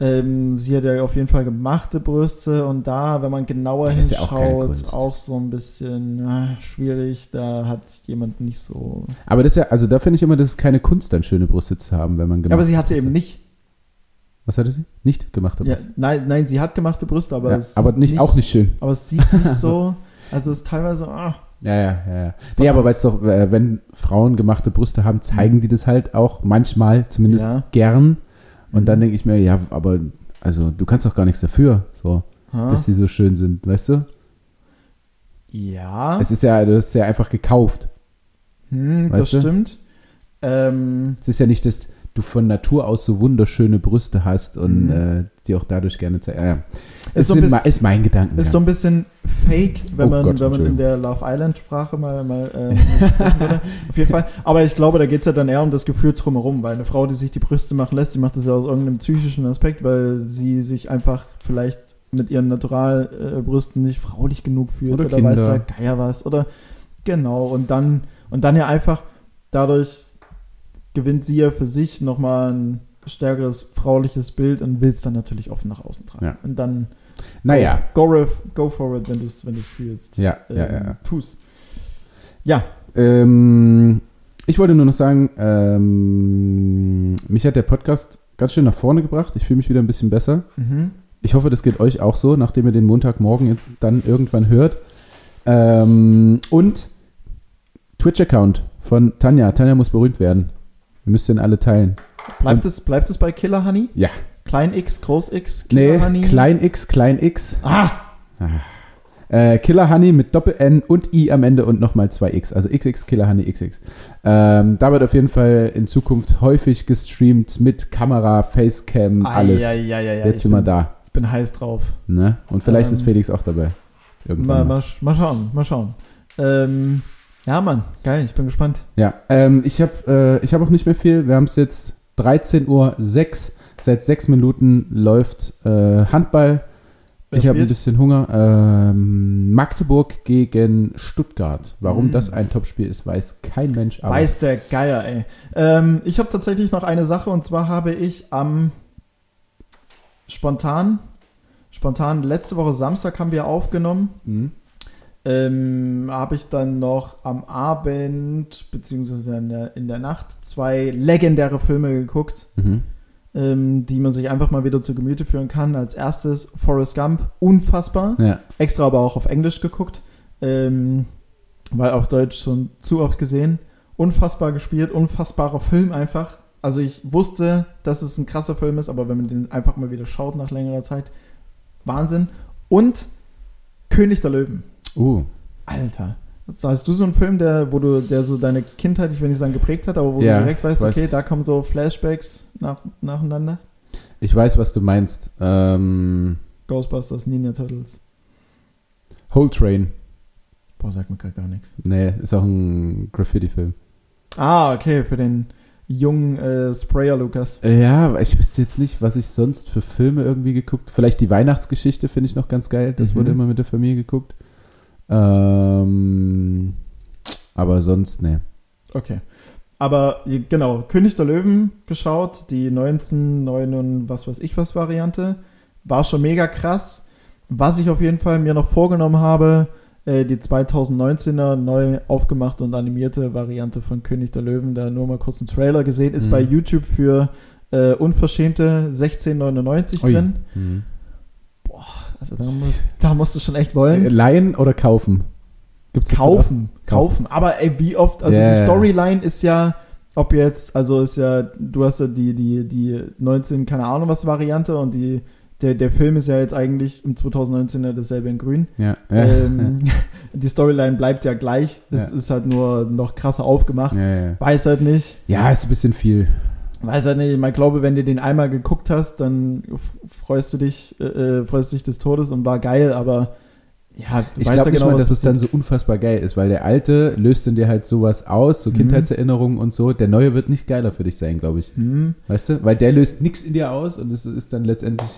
ähm, sie hat ja auf jeden Fall gemachte Brüste und da, wenn man genauer ist ja auch hinschaut, auch so ein bisschen ah, schwierig. Da hat jemand nicht so. Aber das ist ja, also da finde ich immer, das ist keine Kunst, dann schöne Brüste zu haben, wenn man Ja, aber sie hat sie eben nicht. Was hatte sie? Nicht gemachte Ja, Brüste. nein, nein, sie hat gemachte Brüste, aber, Ja, es aber sieht nicht, auch nicht schön. Aber es sieht nicht so. Also es ist teilweise. Ah, Ja, ja, ja. ja. Nee, aber weil es doch, äh, wenn Frauen gemachte Brüste haben, zeigen die das halt auch manchmal, zumindest Ja. gern. Und dann denke ich mir, ja, aber also du kannst doch gar nichts dafür, so, ah. dass sie so schön sind, weißt du? ja, Es ist ja, du hast ja einfach gekauft. hm, das du? stimmt. Ähm, Es ist ja nicht, dass du von Natur aus so wunderschöne Brüste hast und Mhm. äh, die auch dadurch gerne zeigen. Ja, ja. Ist so bisschen- ist mein Gedanken. ist so ein bisschen fake, wenn Oh man, Gott, wenn man in der Love Island Sprache mal, mal würde. Auf jeden Fall. Aber ich glaube, da geht es ja dann eher um das Gefühl drumherum, weil eine Frau, die sich die Brüste machen lässt, die macht das ja aus irgendeinem psychischen Aspekt, weil sie sich einfach vielleicht mit ihren Naturalbrüsten nicht fraulich genug fühlt Oder oder, Kinder. weiß der Geier was oder genau und dann und dann ja einfach dadurch gewinnt sie ja für sich nochmal ein stärkeres frauliches Bild und will es dann natürlich offen nach außen tragen. Ja. Und dann naja, Go, go, for it, wenn du es wenn du's fühlst. ja, ja, Ähm, ja. Tu's. Ja, Ähm, ich wollte nur noch sagen, ähm, mich hat der Podcast ganz schön nach vorne gebracht. Ich fühle mich wieder ein bisschen besser. mhm. Ich hoffe, das geht euch auch so, nachdem ihr den Montagmorgen jetzt dann irgendwann hört. Ähm, und Twitch-Account von Tanja. Tanja muss berühmt werden. Wir müsst den alle teilen. bleibt, Und- es, bleibt es bei Killer Honey? Ja. Klein X, Groß X, Killer Nee, Honey? Klein X, Klein X. Ah! Äh, Killer Honey mit Doppel-N und I am Ende und nochmal zwei X. Also XX, Killer Honey XX. Ähm, da wird auf jeden Fall in Zukunft häufig gestreamt mit Kamera, Facecam, alles. Ja, ja, ja, ja. Jetzt sind wir da. Ich bin heiß drauf. Ne? Und vielleicht Ähm, ist Felix auch dabei. Irgendwann Mal, mal. mal schauen, mal schauen. Ähm, ja, Mann, geil, ich bin gespannt. Ja, ähm, ich habe äh, ich hab auch nicht mehr viel. Wir haben es jetzt 13.06 Uhr. Seit sechs Minuten läuft äh, Handball. Wer ich habe ein bisschen Hunger. Ähm, Magdeburg gegen Stuttgart. Warum Mm. das ein Topspiel ist, weiß kein Mensch. Aber Weiß der Geier, ey. Ähm, ich habe tatsächlich noch eine Sache und zwar habe ich am spontan, spontan, letzte Woche Samstag haben wir aufgenommen. Mhm. Ähm, habe ich dann noch am Abend, beziehungsweise in der, in der Nacht, zwei legendäre Filme geguckt, Mhm. ähm, die man sich einfach mal wieder zu Gemüte führen kann. Als erstes Forrest Gump, unfassbar. Ja. Extra aber auch auf Englisch geguckt, ähm, weil auf Deutsch schon zu oft gesehen. Unfassbar gespielt, unfassbarer Film einfach. Also ich wusste, dass es ein krasser Film ist, aber wenn man den einfach mal wieder schaut nach längerer Zeit, Wahnsinn. Und König der Löwen. Uh. Alter. Hast du so einen Film, der, wo du, der so deine Kindheit, ich will nicht sagen geprägt hat, aber wo Ja, du direkt weißt, weiß. okay, da kommen so Flashbacks nach, nacheinander? Ich weiß, was du meinst. Ähm, Ghostbusters, Ninja Turtles. Whole Train. Boah, sagt mir gerade gar nichts. Nee, ist auch ein Graffiti-Film. Ah, okay, für den jungen äh, Sprayer Lukas. Ja, ich wüsste jetzt nicht, was ich sonst für Filme irgendwie geguckt. Vielleicht die Weihnachtsgeschichte finde ich noch ganz geil. Das Mhm. wurde immer mit der Familie geguckt. Ähm, aber sonst, nee. Okay. Aber genau, König der Löwen geschaut, die 1909 und was weiß ich was Variante. War schon mega krass. Was ich auf jeden Fall mir noch vorgenommen habe, äh, die 2019er neu aufgemachte und animierte Variante von König der Löwen, da nur mal kurz einen Trailer gesehen, ist Mhm. bei YouTube für äh, unverschämte 16,99 Ui. drin. Mhm. Also da, muss, da musst du schon echt Äh, wollen. Leihen oder kaufen? Gibt's Kaufen, kaufen. Aber ey, wie oft, also Ja, die ja. Storyline ist ja, ob jetzt, also ist ja, du hast ja die, die, die 19, keine Ahnung was Variante und die, der, der Film ist ja jetzt eigentlich im 2019er dasselbe in grün. Ja, ja. Ähm, die Storyline bleibt ja gleich, es Ja. ist halt nur noch krasser aufgemacht. ja, ja. Weiß halt nicht, ja, ist ein bisschen viel. Weiß halt nicht, ich glaube, wenn du den einmal geguckt hast, dann freust du dich, äh, äh, freust dich des Todes und war geil, aber ja, du Ich glaube ja nicht genau, mal, was dass es dann so unfassbar geil ist, weil der alte löst in dir halt sowas aus, so Mhm. Kindheitserinnerungen und so. Der neue wird nicht geiler für dich sein, glaube ich. Hm. Weißt du? Weil der löst nichts in dir aus und es ist dann letztendlich.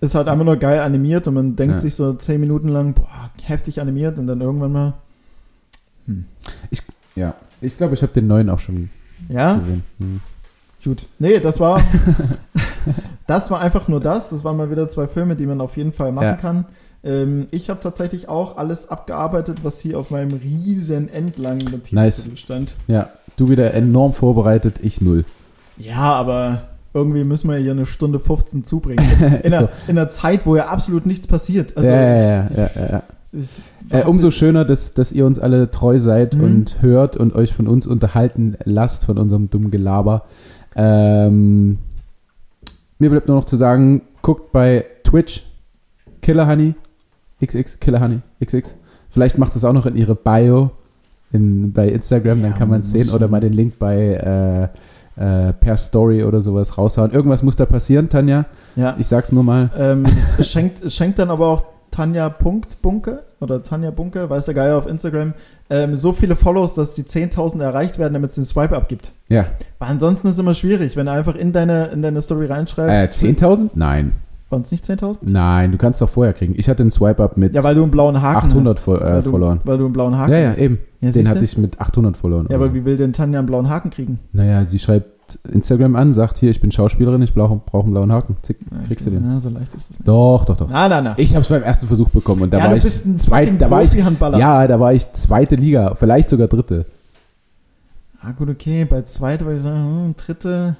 ist halt einfach nur geil animiert und man denkt Ja. sich so zehn Minuten lang, boah, heftig animiert und dann irgendwann mal, Ja. Ich glaube, ich habe den neuen auch schon ja, gesehen. Hm. Gut. Nee, das war, das war einfach nur das. Das waren mal wieder zwei Filme, die man auf jeden Fall machen Ja. kann. Ähm, ich habe tatsächlich auch alles abgearbeitet, was hier auf meinem riesen endlangen Notizzettel Nice. stand. Ja. Du wieder enorm vorbereitet, ich null. Ja, aber irgendwie müssen wir hier eine Stunde 15 zubringen. In, einer, in einer Zeit, wo ja absolut nichts passiert. Also ja, ja, ja, ja, ja, Äh, umso schöner, dass, dass ihr uns alle treu seid Mhm. und hört und euch von uns unterhalten lasst, von unserem dummen Gelaber. Ähm, mir bleibt nur noch zu sagen, guckt bei Twitch Killer Honey XX, Killer Honey XX. Vielleicht macht es auch noch in ihre Bio in, bei Instagram, dann Ja, kann man es sehen. Oder mal den Link bei äh, äh, per Story oder sowas raushauen. Irgendwas muss da passieren, Tanja. ja. Ich sag's nur mal. Ähm, schenkt, schenkt dann aber auch Tanja Punkt Bunke oder Tanja Bunke, weiß der Geier auf Instagram, ähm, so viele Follows, dass die 10.000 erreicht werden, damit es den Swipe abgibt. Ja. Weil ansonsten ist es immer schwierig, wenn du einfach in deine, in deine Story Äh, reinschreibst. 10.000? Nein. Waren es nicht 10.000? Nein, du kannst doch vorher kriegen. Ich hatte einen Swipe-Up mit Ja, weil du einen blauen Haken 800 hast. Äh, weil du, verloren. Weil du einen blauen Haken Ja, ja, hast. eben. Ja, Den hatte ich mit 800 verloren. Ja, aber wie will denn Tanja einen blauen Haken kriegen? Naja, sie schreibt Instagram an, sagt hier, ich bin Schauspielerin, ich brauche brauch einen blauen Haken. Zick, kriegst du den. Ja, so leicht ist das nicht. Doch, doch, doch. Nein, nein, nein. Ich habe es beim ersten Versuch bekommen und da ja, war du ich bist ein zweit, da war ich ja, da war ich zweite Liga, vielleicht sogar dritte. Ah, gut, okay. Bei zweiter würde ich sagen, hm, dritte.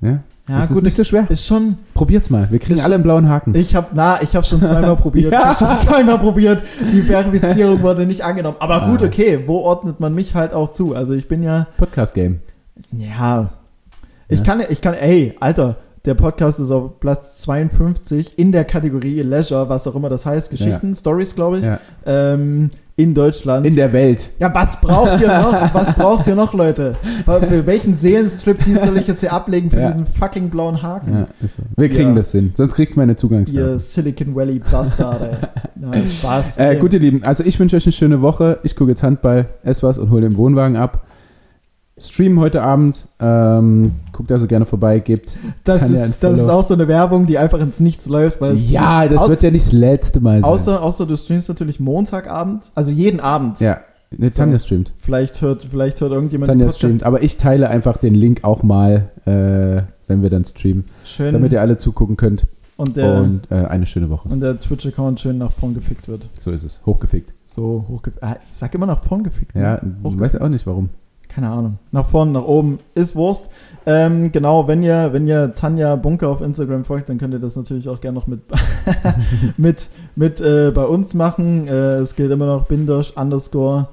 Ja, Ja, das gut, ist nicht so schwer. ist schon. Probiert's mal. Wir kriegen alle einen blauen Haken. Ich habe, na, ich habe schon zweimal probiert. Ja. Ich habe schon zweimal probiert. Die Verifizierung wurde nicht angenommen. Aber gut, Ah. okay. Wo ordnet man mich halt auch zu? Also ich bin ja, Podcast Game. ja. Ich Ja. kann, ich kann, ey, Alter, der Podcast ist auf Platz 52 in der Kategorie Leisure, was auch immer das heißt, Geschichten, Stories, glaube ich, Ja. ähm, in Deutschland. In der Welt. ja, was braucht ihr noch? Was braucht ihr noch, Leute? Für welchen Seelenstriptease soll ich jetzt hier ablegen für Ja. diesen fucking blauen Haken? Ja, ist so. Wir kriegen Ja. das hin. Sonst kriegst du meine Zugangsdaten. Ihr Silicon Valley Bastard, ey. Na, Spaß. Äh, gut, ihr Lieben, also ich wünsche euch eine schöne Woche. Ich gucke jetzt Handball, ess was und hole den Wohnwagen ab. Streamen heute Abend. Ähm, guckt also gerne vorbei, gebt. Das Tanja ist, das ist auch so eine Werbung, die einfach ins Nichts läuft. Weil es Ja, das wird ja nicht das letzte Mal sein. Außer, außer du streamst natürlich Montagabend, also jeden Abend. ja, ne, Tanja streamt. Vielleicht hört, vielleicht hört irgendjemand Tanja streamt. Aber ich teile einfach den Link auch mal, äh, wenn wir dann streamen, Schön. damit ihr alle zugucken könnt. Und der, und äh, eine schöne Woche. und der Twitch-Account schön nach vorn gefickt wird. So ist es. Hochgefickt. So hochgefickt. Ah, ich sag immer nach vorn gefickt. ne? Ja, Hochgefickt. weißt ja auch nicht warum. Keine Ahnung. Nach vorn, nach oben, ist Wurst. Ähm, genau, wenn ihr, wenn ihr Tanja Bunker auf Instagram folgt, dann könnt ihr das natürlich auch gerne noch mit, mit, mit äh, bei uns machen. Äh, es gilt immer noch Bindosch underscore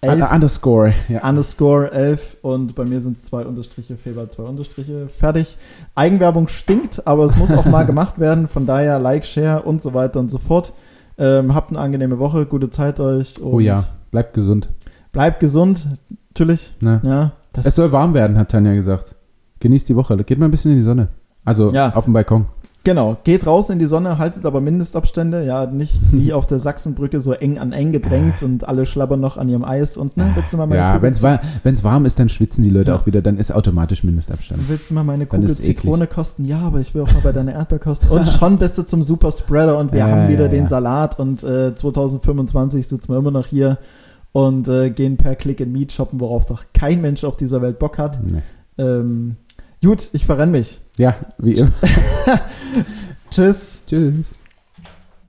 11, Uh, underscore. Ja. underscore 11 und bei mir sind es zwei Unterstriche, Feber zwei Unterstriche. Fertig. Eigenwerbung stinkt, aber es muss auch mal gemacht werden. Von daher Like, Share und so weiter und so fort. Ähm, habt eine angenehme Woche, gute Zeit euch. Und Oh ja, bleibt gesund. Bleibt gesund, natürlich. Ne? Ja, Es soll warm werden, hat Tanja gesagt. Genießt die Woche. Geht mal ein bisschen in die Sonne. Also Ja. auf dem Balkon. Genau, geht raus in die Sonne, haltet aber Mindestabstände, ja, nicht wie auf der Sachsenbrücke so eng an eng gedrängt und alle schlabbern noch an ihrem Eis und ne, willst du mal meine Ja, wenn es war, warm ist, dann schwitzen die Leute Ja. auch wieder. Dann ist automatisch Mindestabstand. willst du mal meine Kugel. Zitrone kosten? Ja, aber ich will auch mal bei deiner Erdbeer kosten. Und schon bist du zum Super Spreader und wir Ja, haben wieder ja, den. Salat und äh, 2025 sitzen wir immer noch hier und äh, gehen per Click and Meet shoppen, worauf doch kein Mensch auf dieser Welt Bock hat. Nee. Ähm, gut, ich verrenne mich. Ja, wie immer. Tschüss. Tschüss.